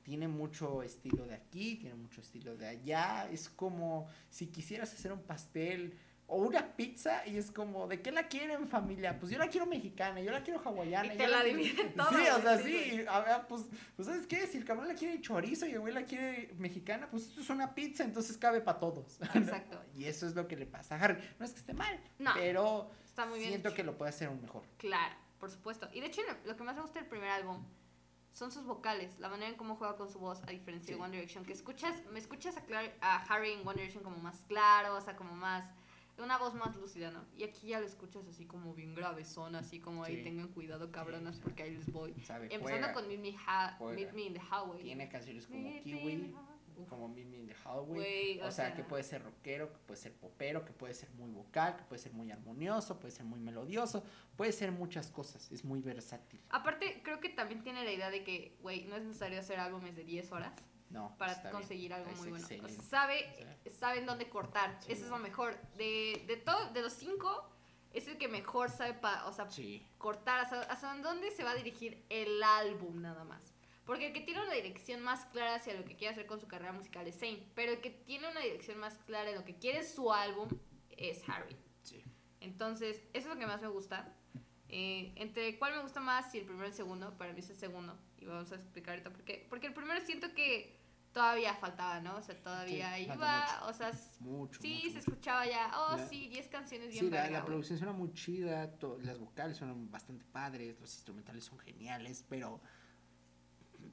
Tiene mucho estilo de aquí, tiene mucho estilo de allá. Es como si quisieras hacer un pastel. O una pizza y es como, ¿de qué la quieren familia? Pues yo la quiero mexicana, yo la quiero hawaiana. Y yo te la quiero- dividen todo, Sí, o sea, sí, sí. A ver, pues, pues, ¿sabes qué? Si el cabrón la quiere chorizo y el güey la quiere mexicana, pues esto es una pizza, entonces cabe para todos. Exacto. y eso es lo que le pasa a Harry. No es que esté mal, No, pero Está muy bien. siento hecho. que lo puede hacer aún mejor. Claro, por supuesto. Y de hecho, lo- que más me gusta del primer álbum son sus vocales, la manera en cómo juega con su voz, a diferencia Sí. de One Direction, que escuchas, me escuchas a, Clar- a Harry en One Direction como más claro, o sea, como más, una voz más lúcida, ¿no? Y aquí ya lo escuchas así como bien gravezón, así como ahí Sí. tengan cuidado cabronas porque ahí les voy. ¿Sabe? Empezando Juega. con Meet Me, Ha- juega. Meet Me in the Highway. Tiene canciones como Meet Kiwi. Uf, como Mimi in the Hallway. O sea, que puede ser rockero, que puede ser popero, que puede ser muy vocal, que puede ser muy armonioso, puede ser muy melodioso, puede ser muchas cosas, es muy versátil. Aparte, creo que también tiene la idea de que, güey, no es necesario hacer álbumes de 10 horas. No, para bien, conseguir algo muy bueno. O sea, sabe, saben dónde cortar. Sí. Eso es lo mejor. De, de todo, de los cinco, es el que mejor sabe pa- o sea, Sí, cortar hasta, hasta dónde se va a dirigir el álbum nada más. Porque el que tiene una dirección más clara hacia lo que quiere hacer con su carrera musical es Zayn. Pero el que tiene una dirección más clara en lo que quiere su álbum es Harry. sí. Entonces, eso es lo que más me gusta. Eh, entre cuál me gusta más, si el primero o el segundo, para mí es el segundo. Y vamos a explicar ahorita por qué. Porque el primero siento que todavía faltaba, ¿no? O sea, todavía Sí, iba, mucho. o sea, Mucho. sí, mucho, se escuchaba ya, oh, La- sí, 10 canciones bien Sí, la, la producción suena muy chida, to- las vocales suenan bastante padres, los instrumentales son geniales, pero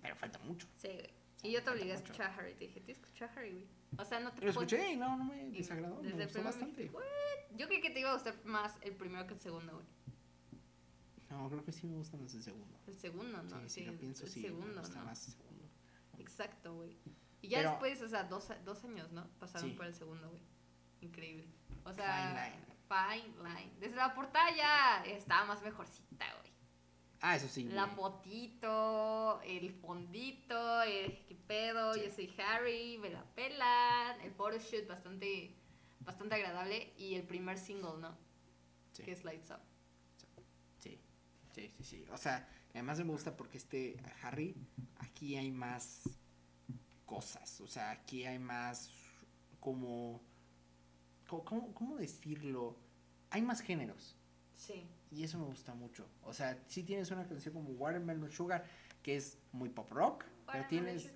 pero falta mucho. Sí, güey. Y yo te obligué a escuchar a Harry. Te dije, tienes que escuchar a Harry, güey. O sea, no te Lo escuché y no, no me desagradó, desde me gustó me bastante. Yo creí que te iba a gustar más el primero que el segundo, güey. No, creo que sí me gusta más el segundo. El segundo, ¿no? sí, si lo pienso, el sí, me segundo, gusta ¿no? más el segundo. Exacto, güey. Y ya Pero- después, o sea, dos, dos años, ¿no? Pasaron Sí. por el segundo, güey. Increíble. O Fine sea, line. Fine line. Desde la portada ya estaba más mejorcita, güey. Ah, eso sí. La güey. fotito, el fondito, el qué pedo, Sí. yo soy Harry, me la pelan. El photoshoot bastante, bastante agradable. Y el primer single, ¿no? Sí. Que es Lights Up. Sí, sí, sí, sí. O sea, además me gusta porque este Harry, aquí hay más cosas. O sea, aquí hay más como... ¿Cómo, cómo- cómo decirlo? Hay más géneros. Sí. Y eso me gusta mucho. O sea, si tienes una canción como Watermelon Sugar, que es muy pop rock, pero tienes,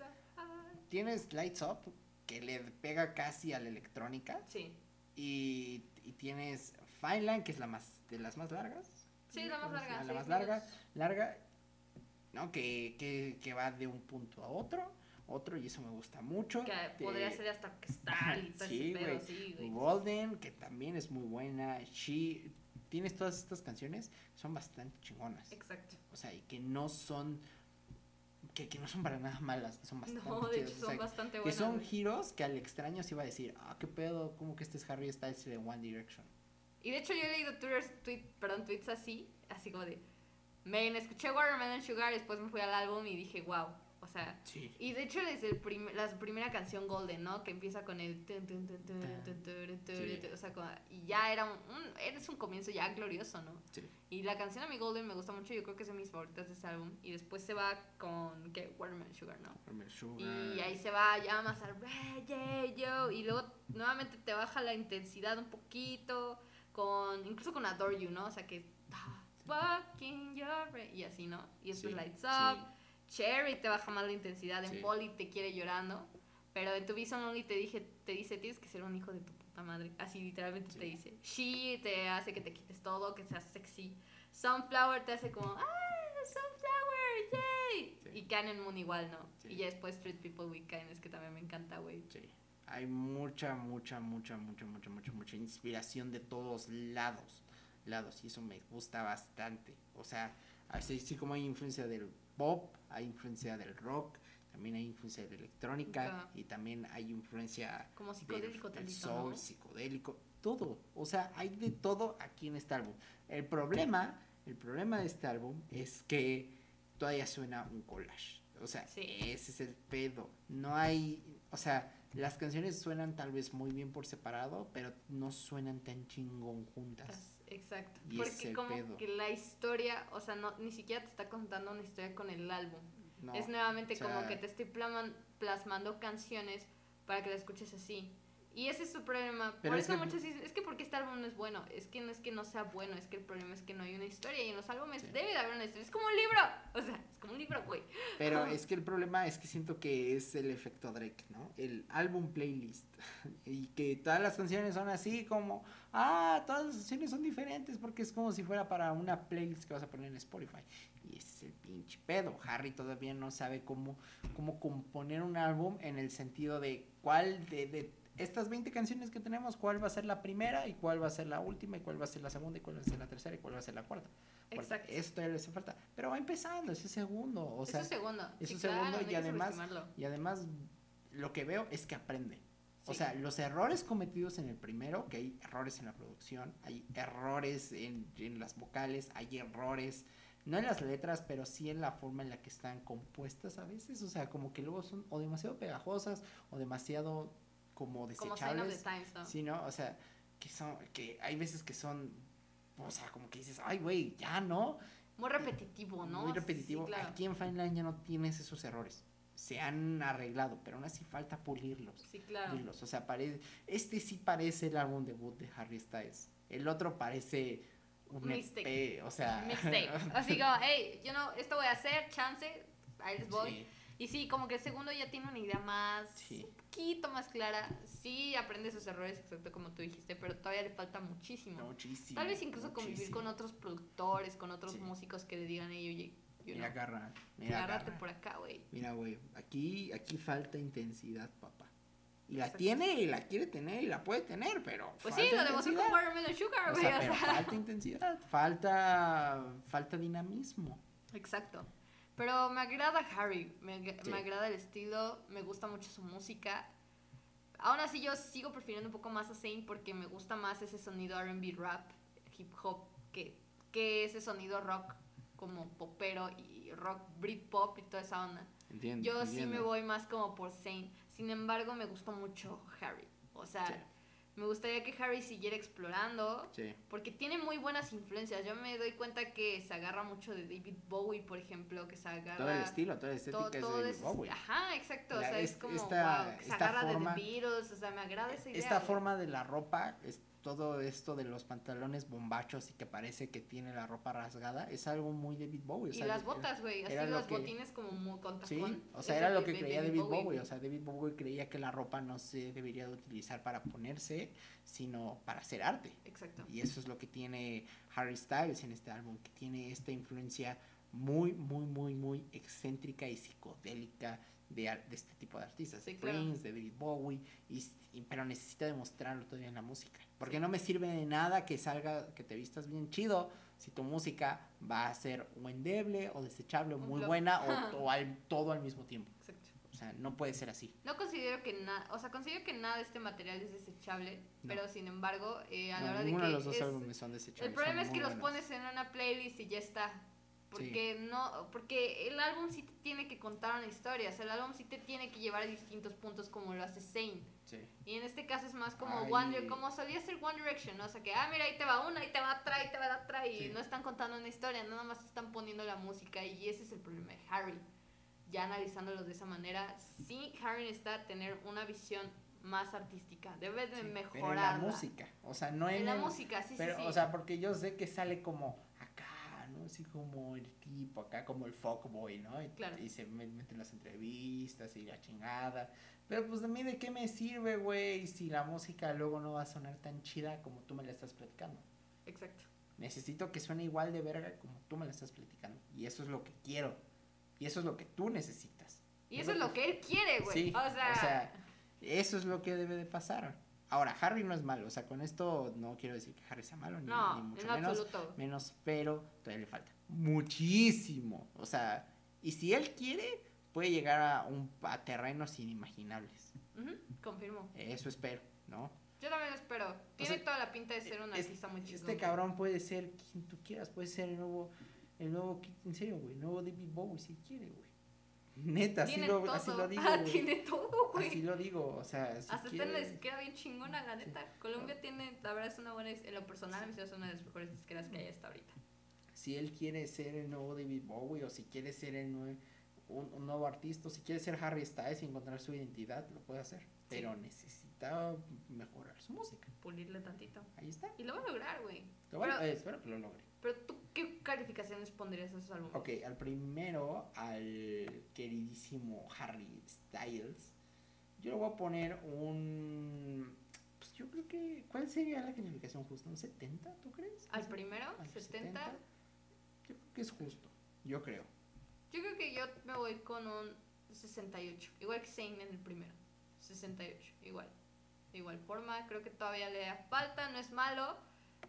tienes Lights Up, que le pega casi a la electrónica, Sí. y, y tienes Fine Line, que es la más de las más largas. Sí, la más larga. La, más larga, larga, ¿no? Que, que, que va de un punto a otro, otro, y eso me gusta mucho. Que podría ser hasta y todo Sí, sí, güey. Golden, que también es muy buena. She, tienes todas estas canciones, son bastante chingonas. Exacto. O sea, y que no son, que, que no son para nada malas, que son bastante No, de hecho o son sea, bastante que buenas. son güey. giros que al extraño se iba a decir, ah, qué pedo, como que este es Harry Styles de One Direction. Y de hecho yo he leído twitters, tweet, perdón, tweets así, así como de, me escuché Watermelon Sugar después me fui al álbum y dije, wow, o sea, Sí. y de hecho desde el prim- la primera canción Golden, ¿no? Que empieza con el, Sí. o sea, como- y ya era un, un- es un comienzo ya glorioso, ¿no? Sí. Y la canción a mi Golden me gusta mucho, yo creo que es de mis favoritas de ese álbum, y después se va con, ¿qué? Watermelon Sugar, ¿no? Watermelon Sugar. Y ahí se va ya más al "Ray, yeah, yo", y luego nuevamente te baja la intensidad un poquito con incluso con Adore You, ¿no? O sea que "Ah, fucking your way", y así, ¿no? Y después Lights. Up, Cherry te baja más la intensidad, en Sí. Polly te quiere llorando, pero en tu Vision Only te dije te dice, "Tienes que ser un hijo de tu puta madre." Así literalmente Sí. te dice. She te hace que te quites todo, que seas sexy. Sunflower te hace como, "Ah, Sunflower, yay." Sí. Y Cannon Moon igual, ¿no? Sí. Y ya después Street People with Kindness, que también me encanta, güey. Sí. Hay mucha, mucha, mucha, mucha, mucha, mucha, mucha inspiración de todos lados. Lados. Y eso me gusta bastante. O sea, así, así como hay influencia del pop, hay influencia del rock, también hay influencia de la electrónica y también hay influencia Como del, psicodélico del tantito, soul, ¿no? psicodélico, todo. O sea, hay de todo aquí en este álbum. El problema, el problema de este álbum es que todavía suena un collage. O sea, Sí. ese es el pedo. No hay, o sea, las canciones suenan tal vez muy bien por separado, pero no suenan tan chingón juntas. Exacto. Y Porque como pedo. que la historia, o sea, no, ni siquiera te está contando una historia con el álbum. No, es nuevamente o sea, como que te estoy plasmando canciones para que la escuches así. Y ese es su problema. Pero Por es eso que- muchos dicen, es que porque este álbum no es bueno. Es que no es que no sea bueno, es que el problema es que no hay una historia. Y en los álbumes Sí. debe de haber una historia. Es como un libro. O sea, es como un libro, güey. Pero es que el problema es que siento que es el efecto Drake, ¿no? El álbum playlist. Y que todas las canciones son así como, ah, todas las canciones son diferentes porque es como si fuera para una playlist que vas a poner en Spotify. Y ese es el pinche pedo. Harry todavía no sabe cómo, cómo componer un álbum en el sentido de cuál de, de estas 20 canciones que tenemos, cuál va a ser la primera y cuál va a ser la última y cuál va a ser la segunda y cuál va a ser la tercera y cuál va a ser la cuarta. Exacto. Esto ya le hace falta. Pero va empezando, ese segundo. O sea, es un segundo. es Sí, claro, segundo no y además- y además, lo que veo es que aprende. O sea, los errores cometidos en el primero, que hay errores en la producción, hay errores en, en las vocales, hay errores, no en las letras, pero sí en la forma en la que están compuestas a veces. O sea, como que luego son o demasiado pegajosas o demasiado como Como desechables. Times, ¿no? Sí, ¿no? O sea, que son, que hay veces que son, o sea, como que dices, ay, güey, ya no. Muy repetitivo, ¿no? Muy Sí, repetitivo. claro. Aquí en Fine Line ya no tienes esos errores. Se han arreglado, pero aún así falta pulirlos. Sí, claro. pulirlos. O sea, parece, este sí parece el álbum debut de Harry Styles. El otro parece un Mixtape. EP, o sea. Mixtape. Así como, hey, yo no, esto voy a hacer, chance, ahí les voy. Sí, Y sí, como que el segundo ya tiene una idea más, Sí. Poquito más clara. Sí, aprende sus errores, exacto como tú dijiste, pero todavía le falta muchísimo. muchísimo. Tal vez incluso convivir con otros productores, con otros Sí. músicos que le digan, hey, oye, you Mira, know, agarra. Mira, agárrate agarra. por acá, güey. Mira, güey, aquí, aquí falta intensidad, papá. Y la tiene y la quiere tener y la puede tener, pero. Pues falta sí, lo demostró con. Watermelon Sugar, O güey. sea, o pero sea. falta intensidad, falta, falta dinamismo. Exacto. Pero me agrada Harry, me, Sí. me agrada el estilo, me gusta mucho su música. Aún así yo sigo prefiriendo un poco más a Zayn porque me gusta más ese sonido R&B rap, hip hop, que, que ese sonido rock como popero y rock Britpop y toda esa onda. Entiendo. Yo sí me voy más como por Zayn. Sin embargo, me gustó mucho Harry. O sea, Sí. Me gustaría que Harry siguiera explorando. Sí. Porque tiene muy buenas influencias. Yo me doy cuenta que se agarra mucho de David Bowie, por ejemplo, que se agarra... Todo el estilo, toda la todo- estética todo es de ese- Bowie. Ajá, exacto. o La- sea, es, es- como, esta- wow, que se agarra forma- de The Beatles. O sea, me agrada esa idea. Esta forma de la ropa, es todo esto de los pantalones bombachos y que parece que tiene la ropa rasgada, es algo muy David Bowie. o Y las botas, güey. Así los que- botines como muy con. Sí, o sea, era lo que creía David Bowie, güey. o sea, David Bowie creía que la ropa no se debería de utilizar para ponerse, sino para hacer arte. Exacto. Y eso es lo que tiene Harry Styles en este álbum, que tiene esta influencia muy, muy, muy, muy excéntrica y psicodélica de, de este tipo de artistas, Sí, de claro. Prince, de David Bowie, y, y- pero necesita demostrarlo todavía en la música. Porque no me sirve de nada que salga, que te vistas bien chido, si tu música va a ser o endeble o desechable o muy flop. buena o, o al- todo al mismo tiempo. Exacto. O sea, no puede ser así. No considero que nada, o sea, considero que nada de este material es desechable, No. pero sin embargo, eh, a la No, hora de que de los dos es- álbumes son desechables. el problema es que muy los buenos. pones en una playlist y ya está. Porque no, porque el álbum sí te tiene que contar una historia, o sea, el álbum sí te tiene que llevar a distintos puntos como lo hace Zayn. Sí. Y en este caso es más como Ay. One como solía ser One Direction, ¿no? O sea, que, ah, mira, ahí te va una, ahí te va otra, ahí te va otra, y Sí. no están contando una historia, nada más están poniendo la música, y ese es el problema de Harry. Ya analizándolo de esa manera, sí, Harry necesita tener una visión más artística, debe de Sí, mejorar. En la música, o sea, no en, En la el- música, sí, pero, sí, sí. o sea, porque yo sé que sale como ¿no? Así como el tipo acá, como el fuckboy, ¿no? Y, Claro. y se me- mete en las entrevistas y la chingada. Pero pues a mí de qué me sirve, güey, si la música luego no va a sonar tan chida como tú me la estás platicando. Exacto. Necesito que suene igual de verga como tú me la estás platicando. Y eso es lo que quiero. Y eso es lo que tú necesitas. Y eso es lo que él quiere, güey. Sí, o sea, eso es lo que debe de pasar. Ahora, Harry no es malo, o sea, con esto no quiero decir que Harry sea malo, ni, no, ni en mucho lo menos, absoluto. menos, pero todavía le falta muchísimo. O sea, y si él quiere, puede llegar a, un, a terrenos inimaginables. Confirmo. Eso espero, ¿no? Yo también lo espero. Tiene sea, toda la pinta de ser un Es- artista muy chido. Este cabrón puede ser quien tú quieras, puede ser el nuevo, el nuevo, en serio, güey, el nuevo David Bowie si quiere, güey. Neta, así lo, así lo digo, Ah, tiene todo, güey. Así lo digo, o sea, si Hasta quiere- esta disquera bien chingona, la neta. Colombia tiene, la verdad es una buena, en lo personal, me es una de las mejores disqueras que hay hasta ahorita. si él quiere ser el nuevo David Bowie o si quiere ser el nuevo un, un nuevo artista. Si quiere ser Harry Styles y encontrar su identidad, lo puede hacer. Pero necesita mejorar su música. Pulirle tantito. Ahí está. Y lo va a lograr, güey. Espero que lo logre. Pero tú, ¿qué calificaciones pondrías a esos álbumes? Ok, al primero, al queridísimo Harry Styles, yo le voy a poner un... Pues yo creo que... ¿Cuál sería la calificación justa? ¿Un 70, tú crees? Al primero, Al 70. Yo creo que es justo, yo creo. Yo creo que yo me voy con un 68. Igual que Zayn en el primero. 68, igual. De igual forma, creo que todavía le da falta, no es malo,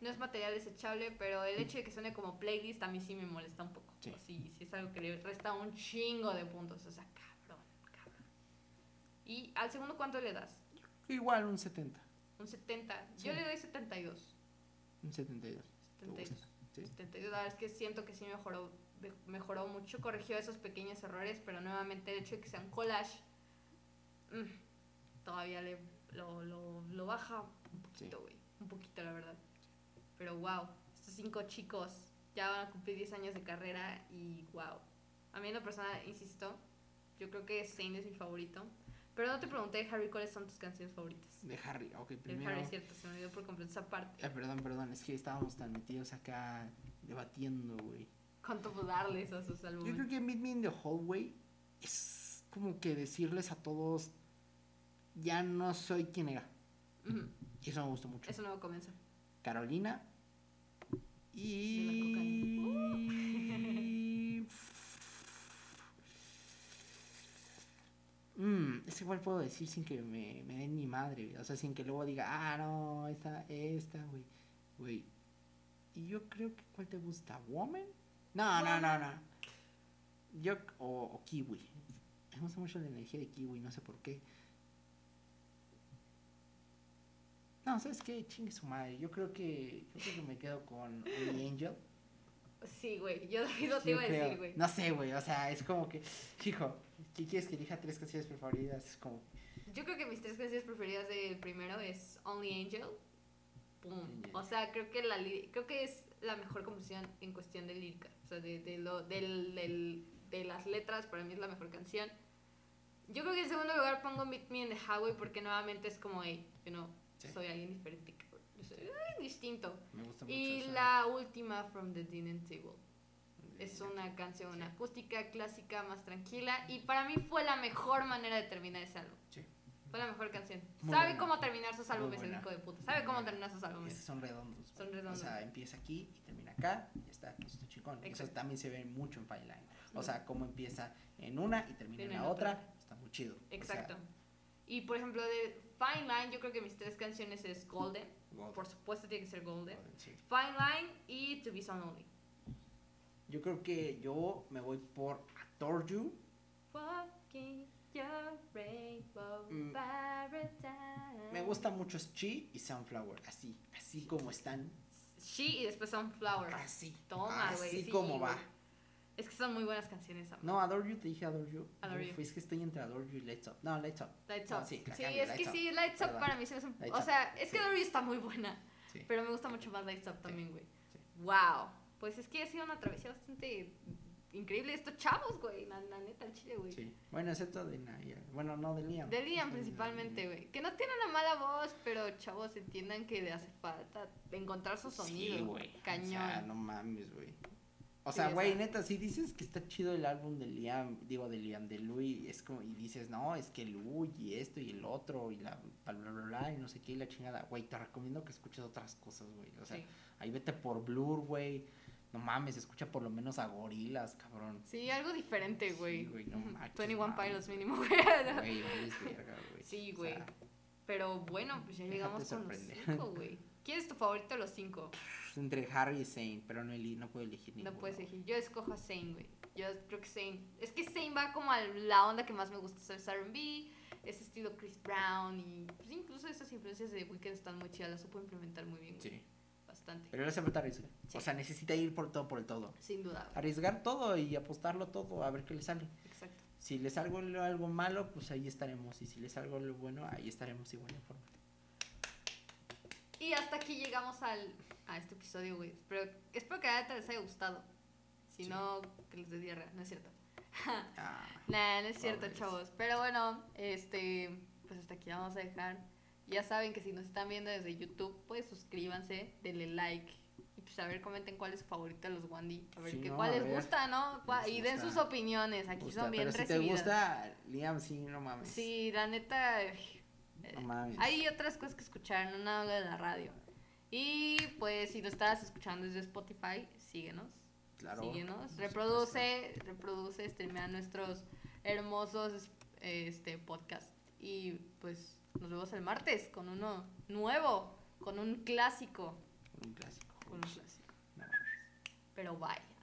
no es material desechable, pero el hecho de que suene como playlist a mí sí me molesta un poco. Sí. Sí, sí es algo que le resta un chingo de puntos, o sea, cabrón, cabrón. ¿Y al segundo cuánto le das? Igual un 70, Un 70. Yo Sí. le doy 72. un 72. ¿Te 72. gusta? Sí. 72, la verdad es que siento que sí mejoró, me- mejoró mucho, corrigió esos pequeños errores, pero nuevamente el hecho de que sea un collage mm, todavía le, lo, lo, lo baja un poquito, güey. Un poquito, la verdad. Pero wow, estos cinco chicos ya van a cumplir 10 años de carrera y wow. A mí en lo personal, insisto, yo creo que Zayn es mi favorito. Pero no te pregunté, Harry, ¿cuáles son tus canciones favoritas? De Harry, ok, De primero... Harry, cierto, se me olvidó por completo esa parte. Eh, perdón, perdón, es que estábamos tan metidos acá debatiendo, güey. ¿Cuánto darles a sus Yo álbumes? creo que Meet Me in the Hallway es como que decirles a todos, ya no soy quien era. Y eso me gustó mucho. Eso no comienza. Carolina y... Mm, es igual puedo decir sin que me, me den mi madre, güey. o sea, sin que luego diga, ah, no, esta, esta, güey, güey. Y yo creo que, ¿cuál te gusta? ¿Woman? No, no, no, no. Yo, o, o Kiwi. Me gusta mucho la energía de Kiwi, no sé por qué. No, ¿sabes qué? Chingue su madre. Yo creo que, yo creo que me quedo con Only Angel. Sí, güey, yo lo te iba a decir, güey. No sé, güey. O sea, es como que, hijo, ¿qué quieres que elija tres canciones preferidas? Es como, Yo creo que mis tres canciones preferidas del primero es Only Angel. Pum. Angel. O sea, creo que la creo que es la mejor composición en cuestión de lírica. O sea, de, de lo, del, del- de las letras, para mí es la mejor canción. Yo creo que en segundo lugar pongo Meet Me in the Highway porque nuevamente es como, hey, you know, Sí. soy alguien diferente. soy ay, distinto. me gusta mucho. Y esa- la última, From the Dinner Table. Es una canción acústica, clásica, más tranquila. Y para mí fue la mejor manera de terminar ese álbum. Sí. Fue la mejor canción. Muy Sabe buena. cómo terminar sus álbumes, el hijo de puta. Sabe cómo buena. terminar sus álbumes. son redondos. Son redondos. O sea, empieza aquí y termina acá. Y está, aquí está chingón. Eso también se ve mucho en Fine Line. O sea, cómo empieza en una y termina en la otra. otra. Está muy chido. O sea, Exacto. Y por ejemplo, de Fine Line, yo creo que mis tres canciones es Golden. Golden. Por supuesto, tiene que ser Golden. Golden, sí. Fine Line y To Be So Lonely. Yo creo que yo me voy por Adore You. Walking your rainbow Mm. paradise. Me gusta mucho Chi y Sunflower. Así, así como están. She y después Sunflower. Así. Toma, güey. Así sí, como va. Es que son muy buenas canciones. amor. No, Adore You, te dije Adore You. Adore You. Es que estoy entre Adore You y Lights Up. No, Lights Up. Lights No, Up. sí, Sí, la cambio, es que Up. sí, Lights Up Perdón. para mí se me hace un- Lights O Up, sea, es que sí. Dory está muy buena. Sí. Pero me gusta mucho más Lights Up también, güey. sí. Wow. Pues es que ha sido una travesía bastante increíble. Estos chavos, güey. La, la neta, el chile, güey. Sí. Bueno, excepto de Naya. Bueno, no, de Liam. De Liam principalmente, güey. Que no tiene una mala voz, pero chavos entiendan que le hace falta encontrar su sonido. Sí, güey. Cañón. O sea, no mames, güey. O sea, güey, neta, si dices que está chido el álbum de Liam, digo de Liam, de Louis, es como, y dices, no, es que Louis y esto y el otro, y la bla bla bla, bla, y no sé qué, y la chingada, güey, te recomiendo que escuches otras cosas, güey. O sea, Sí. ahí vete por Blur, güey. No mames, escucha por lo menos a gorilas, cabrón. Sí, algo diferente, Sí, güey. güey, no manches, 21 mames. Pilots mínimo, güey. Güey, vales verga, güey. Sí, O güey. sea, Pero bueno, pues ya llegamos con los cinco, güey. ¿Quién es tu favorito de los cinco? entre Harry y Zane, pero no, no puedo elegir ninguno. No puedes elegir. Yo escojo a Zane, güey. Yo creo que Zane. Es que Zane va como a la onda que más me gusta. Es RB, ese estilo Chris Brown y pues incluso esas influencias de Weekend están muy chidas. Las supo implementar muy bien, güey. Sí, Bastante. pero le hace falta arriesgar. Sí. O sea, necesita ir por todo, por el todo. Sin duda. güey. Arriesgar todo y apostarlo todo, a ver qué le sale. Exacto. Si le salgo algo, malo, pues ahí estaremos. Y si le salgo algo bueno, ahí estaremos igual en forma. Y hasta aquí llegamos al, a este episodio, güey. Espero, espero que a les haya gustado. Si Sí. no, que les dé diarrea. No es cierto. Ah, Nah, no es cierto, Pobres. chavos. Pero bueno, este, pues hasta aquí vamos a dejar. Ya saben que si nos están viendo desde YouTube, pues suscríbanse, denle like. Y pues a ver, comenten cuál es su favorito de los Wandy. A ver Sí, qué, no, cuál les gusta, ¿no? Les y den sus opiniones. Aquí gusta, son bien pero si te recibidas. gusta, Liam, sí, no mames. Sí, la neta. No. Hay otras cosas que escuchar, no nada de la radio. Y pues si lo estás escuchando desde Spotify, síguenos. Claro. Síguenos. Reproduce, reproduce, streamea nuestros hermosos este podcast. Y pues nos vemos el martes con uno nuevo, con un clásico. supuesto. Un clásico. Con un clásico. Pero bye.